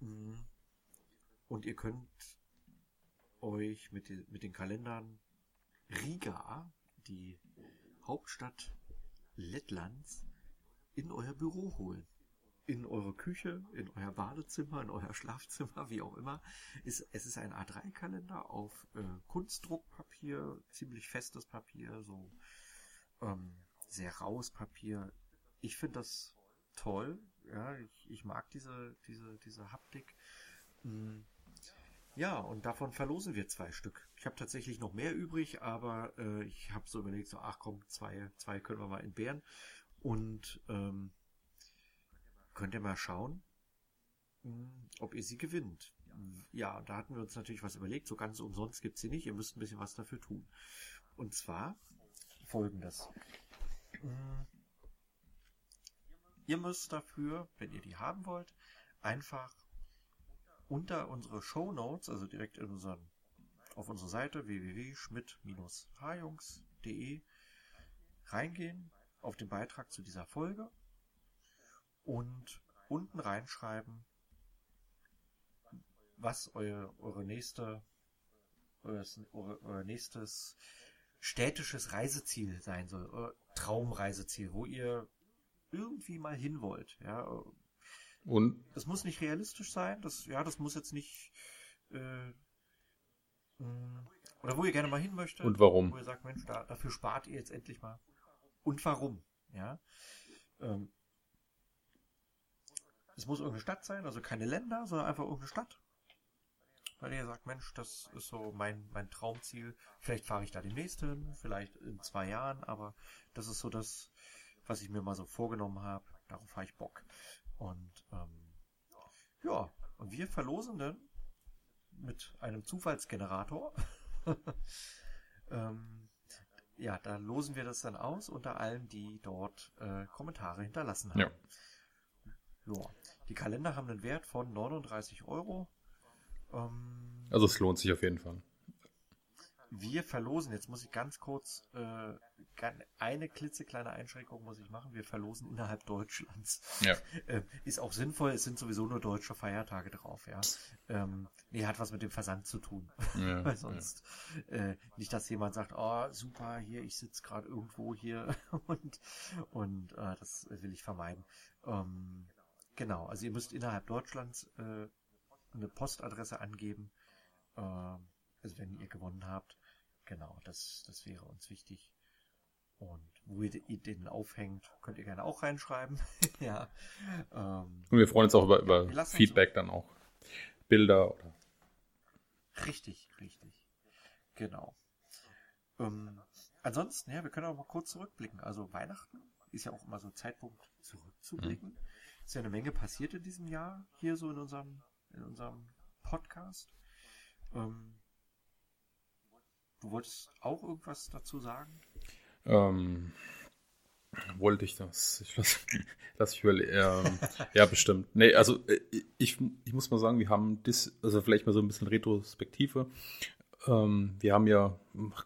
Mm. Und ihr könnt euch mit, die, mit den Kalendern Riga, die Hauptstadt Lettlands, in euer Büro holen. In eure Küche, in euer Badezimmer, in euer Schlafzimmer, wie auch immer. Ist, es ist ein A3-Kalender auf äh, Kunstdruckpapier, ziemlich festes Papier, so ähm, sehr raues Papier. Ich finde das toll. Ja, ich, ich mag diese, diese, diese Haptik. Hm. Ja, und davon verlosen wir zwei Stück. Ich habe tatsächlich noch mehr übrig, aber äh, ich habe so überlegt, so, ach komm, zwei, zwei können wir mal entbehren. Und ähm, könnt ihr mal schauen, hm, ob ihr sie gewinnt. Ja, da hatten wir uns natürlich was überlegt. So ganz umsonst gibt's sie nicht. Ihr müsst ein bisschen was dafür tun. Und zwar folgendes. Hm. Ihr müsst dafür, wenn ihr die haben wollt, einfach unter unsere Show Notes, also direkt in unseren, auf unsere Seite www.schmidt-hajungs.de reingehen auf den Beitrag zu dieser Folge und unten reinschreiben, was euer, eure nächste, euer, euer nächstes städtisches Reiseziel sein soll, euer Traumreiseziel, wo ihr irgendwie mal hin wollt, ja. Und? Das muss nicht realistisch sein, das, ja, das muss jetzt nicht, äh, mm, oder wo ihr gerne mal hin möchtet. Und warum? Wo ihr sagt, Mensch, da, dafür spart ihr jetzt endlich mal. Und warum, ja. Ähm, es muss irgendeine Stadt sein, also keine Länder, sondern einfach irgendeine Stadt weil ihr sagt, Mensch, das ist so mein, mein Traumziel. Vielleicht fahre ich da demnächst hin, vielleicht in zwei Jahren, aber das ist so das, was ich mir mal so vorgenommen habe. Darauf habe ich Bock. Und ähm, ja, und wir verlosen dann mit einem Zufallsgenerator. [laughs] ähm, ja, da losen wir das dann aus unter allen, die dort äh, Kommentare hinterlassen haben. Ja. Ja. Die Kalender haben einen Wert von 39 Euro. Ähm, also es lohnt sich auf jeden Fall. Wir verlosen, jetzt muss ich ganz kurz, äh, eine klitzekleine Einschränkung muss ich machen, wir verlosen innerhalb Deutschlands. Ja. [laughs] Äh, ist auch sinnvoll, es sind sowieso nur deutsche Feiertage drauf, ja. Ähm, nee, hat was mit dem Versand zu tun. [laughs] Ja, Weil sonst ja. äh, nicht, dass jemand sagt, oh super, hier, ich sitze gerade irgendwo hier [laughs] und, und äh, das will ich vermeiden. Ähm, genau, also ihr müsst innerhalb Deutschlands äh, eine Postadresse angeben, äh, also wenn ihr gewonnen habt. Genau, das, das wäre uns wichtig. Und wo ihr den aufhängt, könnt ihr gerne auch reinschreiben. [laughs] ja. Ähm, Und wir freuen uns auch über, über Feedback dann auch. Bilder oder. Richtig, richtig. Genau. Ähm, ansonsten, ja, wir können auch mal kurz zurückblicken. Also Weihnachten ist ja auch immer so ein Zeitpunkt zurückzublicken. Mhm. Ist ja eine Menge passiert in diesem Jahr hier so in unserem in unserem Podcast. Ähm, du wolltest auch irgendwas dazu sagen? Ähm, wollte ich das? Ich lass, [laughs] lass ich überlegen. Ähm, ja, bestimmt. Nee, also äh, ich, ich muss mal sagen, wir haben das, also vielleicht mal so ein bisschen Retrospektive. Ähm, wir haben ja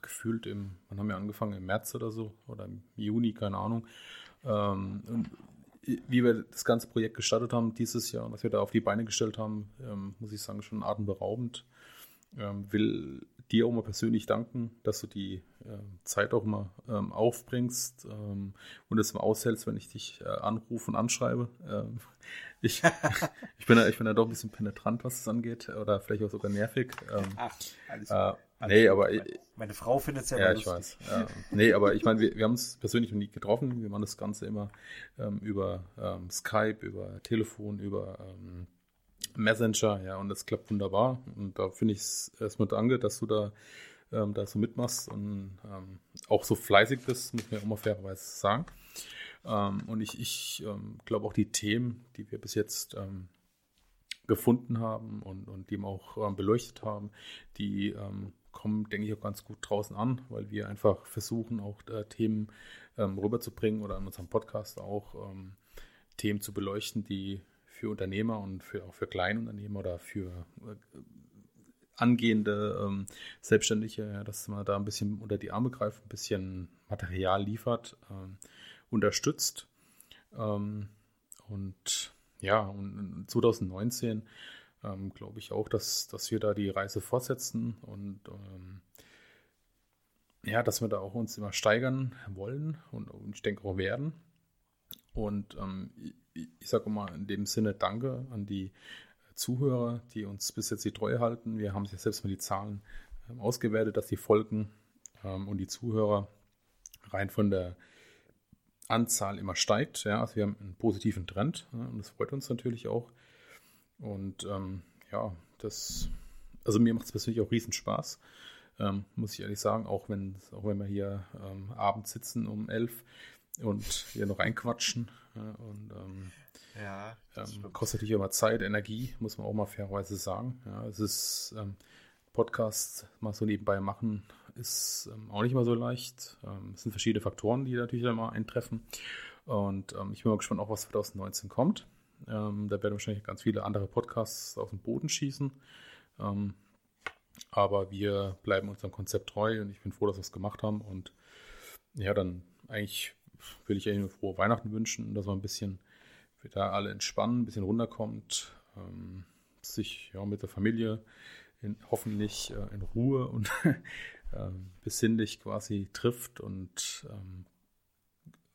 gefühlt im, wann haben wir angefangen? Im März oder so? Oder im Juni, keine Ahnung. Ähm, wie wir das ganze Projekt gestartet haben dieses Jahr, was wir da auf die Beine gestellt haben, ähm, muss ich sagen, schon atemberaubend. Ähm, will dir auch mal persönlich danken, dass du die äh, Zeit auch mal ähm, aufbringst ähm, und es mal aushältst, wenn ich dich äh, anrufe und anschreibe. Ähm, [laughs] ich, [laughs] ich, bin da, ich bin da doch ein bisschen penetrant, was es angeht, oder vielleicht auch sogar nervig. Ähm, Ach, alles äh, Nee, aber meine, meine Frau findet es ja, ja ich weiß. Ja. Nee, aber ich meine, wir, wir haben uns persönlich noch nie getroffen. Wir machen das Ganze immer ähm, über ähm, Skype, über Telefon, über ähm, Messenger, ja, und das klappt wunderbar. Und da finde ich es erstmal danke, dass du da, ähm, da so mitmachst und ähm, auch so fleißig bist, muss man ja auch mal fairerweise sagen. Ähm, und ich, ich ähm, glaube auch die Themen, die wir bis jetzt ähm, gefunden haben und, und die wir auch ähm, beleuchtet haben, die kommen, denke ich, auch ganz gut draußen an, weil wir einfach versuchen, auch äh, Themen rüberzubringen oder in unserem Podcast auch Themen zu beleuchten, die für Unternehmer und für, auch für Kleinunternehmer oder für äh, angehende ähm, Selbstständige, ja, dass man da ein bisschen unter die Arme greift, ein bisschen Material liefert, ähm, unterstützt. Ähm, und ja, und 2019 ähm, glaube ich auch, dass, dass wir da die Reise fortsetzen und ähm, ja, dass wir da auch uns immer steigern wollen und, und ich denke auch werden. Und ähm, ich sage mal in dem Sinne Danke an die Zuhörer, die uns bis jetzt die Treue halten. Wir haben sich selbst mal die Zahlen ähm, ausgewertet, dass die Folgen ähm, und die Zuhörer rein von der Anzahl immer steigt. Ja, also wir haben einen positiven Trend ja, und das freut uns natürlich auch. Und ähm, ja, das, also mir macht es persönlich auch riesen Spaß, ähm, muss ich ehrlich sagen, auch wenn, auch wenn wir hier ähm, abends sitzen um elf und hier noch reinquatschen. Ja, und ähm, ja, ähm, kostet natürlich immer Zeit, Energie, muss man auch mal fairerweise sagen. Ja, es ist ähm, Podcast mal so nebenbei machen, ist auch nicht mal so leicht. Es sind verschiedene Faktoren, die natürlich immer eintreffen. Und ich bin mal gespannt, auch was 2019 kommt. Ähm, da werden wahrscheinlich ganz viele andere Podcasts auf den Boden schießen. aber wir bleiben unserem Konzept treu und ich bin froh, dass wir es gemacht haben. Und ja, dann eigentlich will ich Ihnen frohe Weihnachten wünschen, dass man ein bisschen wieder alle entspannen, ein bisschen runterkommt, ähm, sich ja, mit der Familie in, hoffentlich äh, in Ruhe und [laughs] ähm, besinnlich quasi trifft und ähm,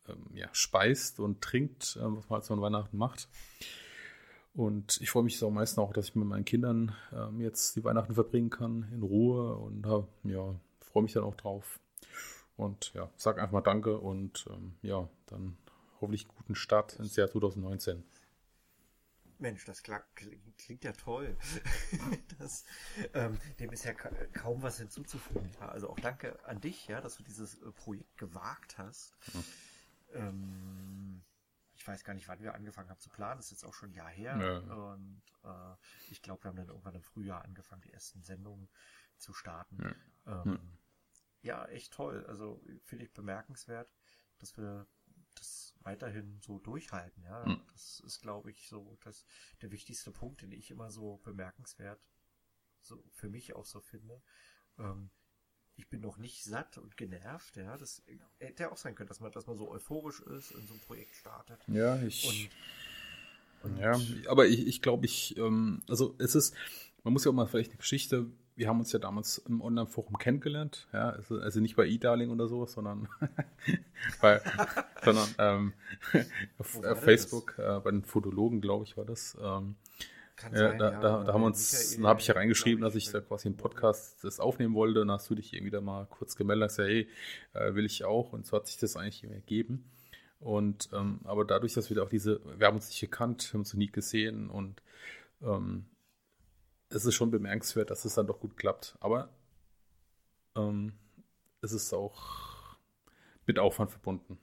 ähm, ja, speist und trinkt, äh, was man halt so an Weihnachten macht. Und ich freue mich am meisten auch, dass ich mit meinen Kindern ähm, jetzt die Weihnachten verbringen kann, in Ruhe und äh, ja, freue mich dann auch drauf. Und ja, sag einfach mal Danke und ähm, ja, dann hoffentlich einen guten Start ins Jahr 2019. Mensch, das klingt, klingt ja toll. [laughs] das, ähm, dem ist ja kaum was hinzuzufügen. Ja, also auch danke an dich, ja, dass du dieses äh, Projekt gewagt hast. Mhm. Ähm, ich weiß gar nicht, wann wir angefangen haben zu planen. Das ist jetzt auch schon ein Jahr her. Ja. Und äh, ich glaube, wir haben dann irgendwann im Frühjahr angefangen, die ersten Sendungen zu starten. Ja. Ähm, ja, echt toll. Also finde ich bemerkenswert, dass wir das weiterhin so durchhalten. Ja, mhm. das ist, glaube ich, so das der wichtigste Punkt, den ich immer so bemerkenswert so für mich auch so finde. Ähm, ich bin noch nicht satt und genervt, ja. Das hätte ja auch sein können, dass man, dass man so euphorisch ist und so ein Projekt startet. Ja, ich. Und, und ja, aber ich, ich glaube, ich, ähm, also es ist, man muss ja auch mal vielleicht eine Geschichte wir haben uns ja damals im Online-Forum kennengelernt, ja, also, also nicht bei eDarling oder so, sondern [laughs] bei, sondern ähm, auf Facebook, äh, bei den Fotologen, glaube ich, war das. Ähm, ja, sein, da, ja, da, da haben wir uns, da habe ich ja reingeschrieben, dass ich da quasi im Podcast das aufnehmen wollte. Und dann hast du dich irgendwie da mal kurz gemeldet, hast ja, hey, äh, will ich auch. Und so hat sich das eigentlich ergeben. Und ähm, aber dadurch, dass wir da auch diese, wir haben uns nicht gekannt, wir haben uns nie gesehen und ähm, es ist schon bemerkenswert, dass es dann doch gut klappt. Aber ähm, es ist auch mit Aufwand verbunden.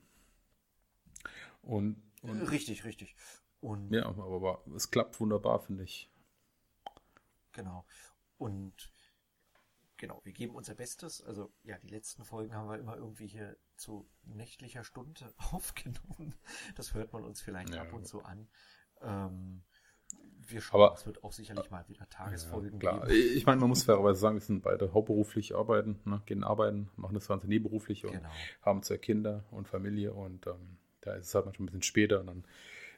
Und, und richtig, richtig. Und ja, aber, aber es klappt wunderbar, finde ich. Genau. Und genau, wir geben unser Bestes. Also ja, die letzten Folgen haben wir immer irgendwie hier zu nächtlicher Stunde [laughs] aufgenommen. Das hört man uns vielleicht ja, ab und zu an. Ähm, wir schauen, aber, es wird auch sicherlich mal wieder Tagesfolgen ja, klar. geben. Ich meine, man muss fairerweise sagen, wir sind beide hauptberuflich arbeiten, ne? gehen arbeiten, machen das Ganze nebenberuflich und genau. haben zwei Kinder und Familie und ähm, da ist es halt manchmal ein bisschen später und dann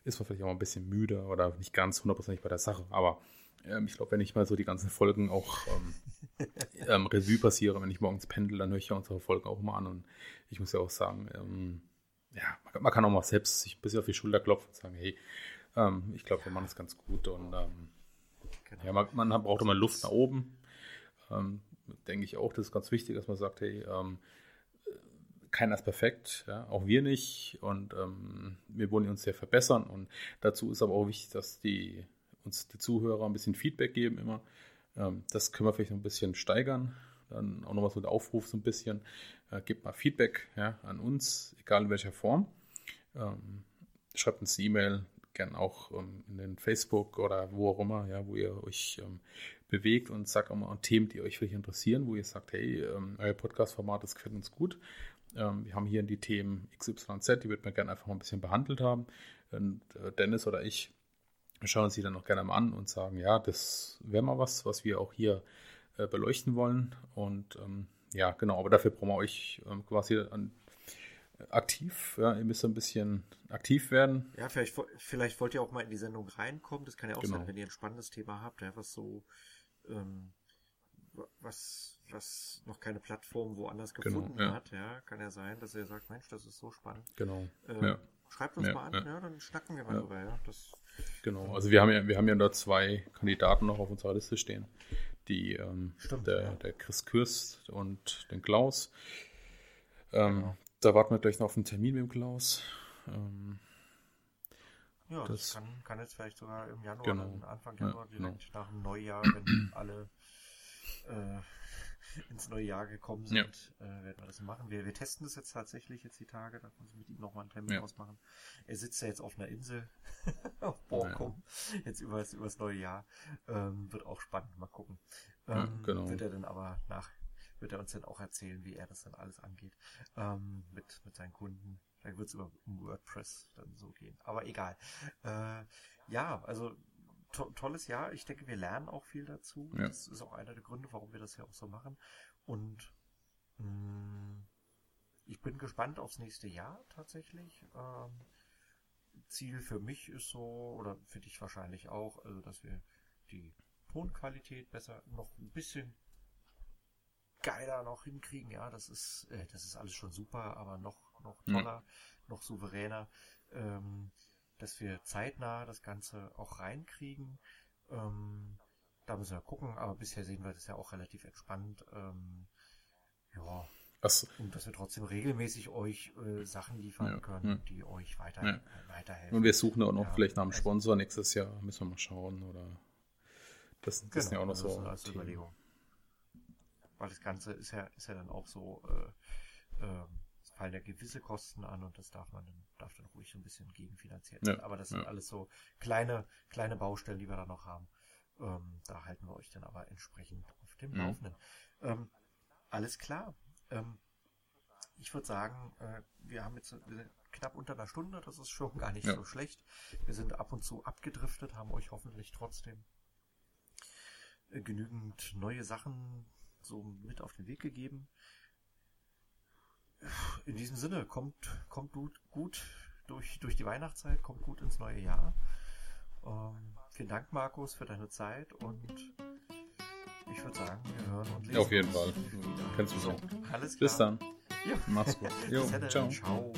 ist man vielleicht auch ein bisschen müde oder nicht ganz hundertprozentig bei der Sache, aber Ähm, ich glaube, wenn ich mal so die ganzen Folgen auch ähm, [laughs] ähm, Revue passiere, wenn ich morgens pendel, dann höre ich ja unsere Folgen auch mal an. Und ich muss ja auch sagen, ähm, ja, man, man, kann auch mal selbst sich ein bisschen auf die Schulter klopfen und sagen, hey, ähm, ich glaube, wir machen es ganz gut. Und ähm, genau. ja, man, man, braucht immer Luft nach oben. denke ich auch, das ist ganz wichtig, dass man sagt, hey, keiner ist perfekt, ja, auch wir nicht. Und ähm, wir wollen uns sehr verbessern. Und dazu ist aber auch wichtig, dass die uns die Zuhörer ein bisschen Feedback geben immer. Ähm, das können wir vielleicht noch ein bisschen steigern. Dann auch nochmal so der Aufruf so ein bisschen. Äh, gebt mal Feedback ja, an uns, egal in welcher Form. Ähm, schreibt uns eine E-Mail, gern auch ähm, in den Facebook oder wo auch immer, ja, wo ihr euch ähm, bewegt und sagt auch mal Themen, die euch vielleicht interessieren, wo ihr sagt, hey, ähm, euer Podcast-Format, das gefällt uns gut. Ähm, wir haben hier die Themen XYZ, die würden wir gerne einfach mal ein bisschen behandelt haben. Und äh, Dennis oder ich schauen uns die dann auch gerne mal an und sagen, ja, das wäre mal was, was wir auch hier äh, beleuchten wollen. Und ähm, ja, genau, aber dafür brauchen wir euch ähm, quasi an, äh, aktiv. Ja, ihr müsst ein bisschen aktiv werden. Ja, vielleicht, vielleicht wollt ihr auch mal in die Sendung reinkommen. Das kann ja auch genau. sein, wenn ihr ein spannendes Thema habt, ja, was so, ähm, was, was noch keine Plattform woanders genau, gefunden genau, ja. hat, ja, kann ja sein, dass ihr sagt, Mensch, das ist so spannend. Genau. Ähm, ja. Schreibt uns mal an, ja. dann schnacken wir mal drüber, ja. Das, Genau, also wir haben ja, wir haben ja da zwei Kandidaten noch auf unserer Liste stehen. Die, ähm, Stimmt, der, ja. der Chris Kürst und den Klaus. Ähm, genau. Da warten wir gleich noch auf einen Termin mit dem Klaus. Ähm, ja, das, das, kann, kann jetzt vielleicht sogar im Januar, genau. Anfang Januar, ja, direkt genau. nach dem Neujahr, wenn [clears throat] alle äh, [laughs] ins neue Jahr gekommen sind, ja. äh, werden wir das machen. Wir, wir testen das jetzt tatsächlich jetzt die Tage, da müssen wir mit ihm nochmal einen Termin ja. ausmachen. Er sitzt ja jetzt auf einer Insel [laughs] auf Borkum, ja. jetzt über das, über das neue Jahr. Ähm, wird auch spannend, mal gucken. Ähm, genau. Wird er dann aber nach, wird er uns dann auch erzählen, wie er das dann alles angeht, ähm, mit, mit seinen Kunden. Da wird es über WordPress dann so gehen. Aber egal. Äh, ja, also to tolles Jahr. Ich denke, wir lernen auch viel dazu. Ja. Das ist auch einer der Gründe, warum wir das ja auch so machen. Und mh, mm, ich bin gespannt aufs nächste Jahr tatsächlich. Ähm, Ziel für mich ist so, oder für dich wahrscheinlich auch, also dass wir die Tonqualität besser noch ein bisschen geiler noch hinkriegen. Ja, das ist, äh, das ist alles schon super, aber noch, noch toller, ja. noch souveräner. Ähm, dass wir zeitnah das Ganze auch reinkriegen. Ähm, da müssen wir gucken, aber bisher sehen wir das ja auch relativ entspannt. Ähm, ja. Was? Und dass wir trotzdem regelmäßig euch äh, Sachen liefern ja, können, ja. die euch weiter, ja. weiterhelfen. Und wir suchen auch noch vielleicht nach einem also Sponsor nächstes Jahr, müssen wir mal schauen. Oder das, das genau, sind ja auch noch so. Als Überlegung. Weil das Ganze ist ja, ist ja dann auch so, äh, ähm, fallen ja gewisse Kosten an und das darf man dann, darf dann ruhig so ein bisschen gegenfinanziert werden. Ja, aber das sind ja. alles so kleine, kleine Baustellen, die wir da noch haben. Ähm, da halten wir euch dann aber entsprechend auf dem mhm. Laufenden. Ähm, alles klar. Ähm, ich würde sagen, äh, wir haben jetzt wir knapp unter einer Stunde, das ist schon gar nicht ja. so schlecht. Wir sind ab und zu abgedriftet, haben euch hoffentlich trotzdem äh, genügend neue Sachen so mit auf den Weg gegeben in diesem Sinne, kommt, kommt gut, gut durch, durch die Weihnachtszeit, kommt gut ins neue Jahr. Ähm, vielen Dank, Markus, für deine Zeit und ich würde sagen, wir hören und lesen. Auf jeden Fall. Kennst du so. Alles klar. Bis dann. Ja. Mach's gut. [laughs] Jo, ciao. ciao.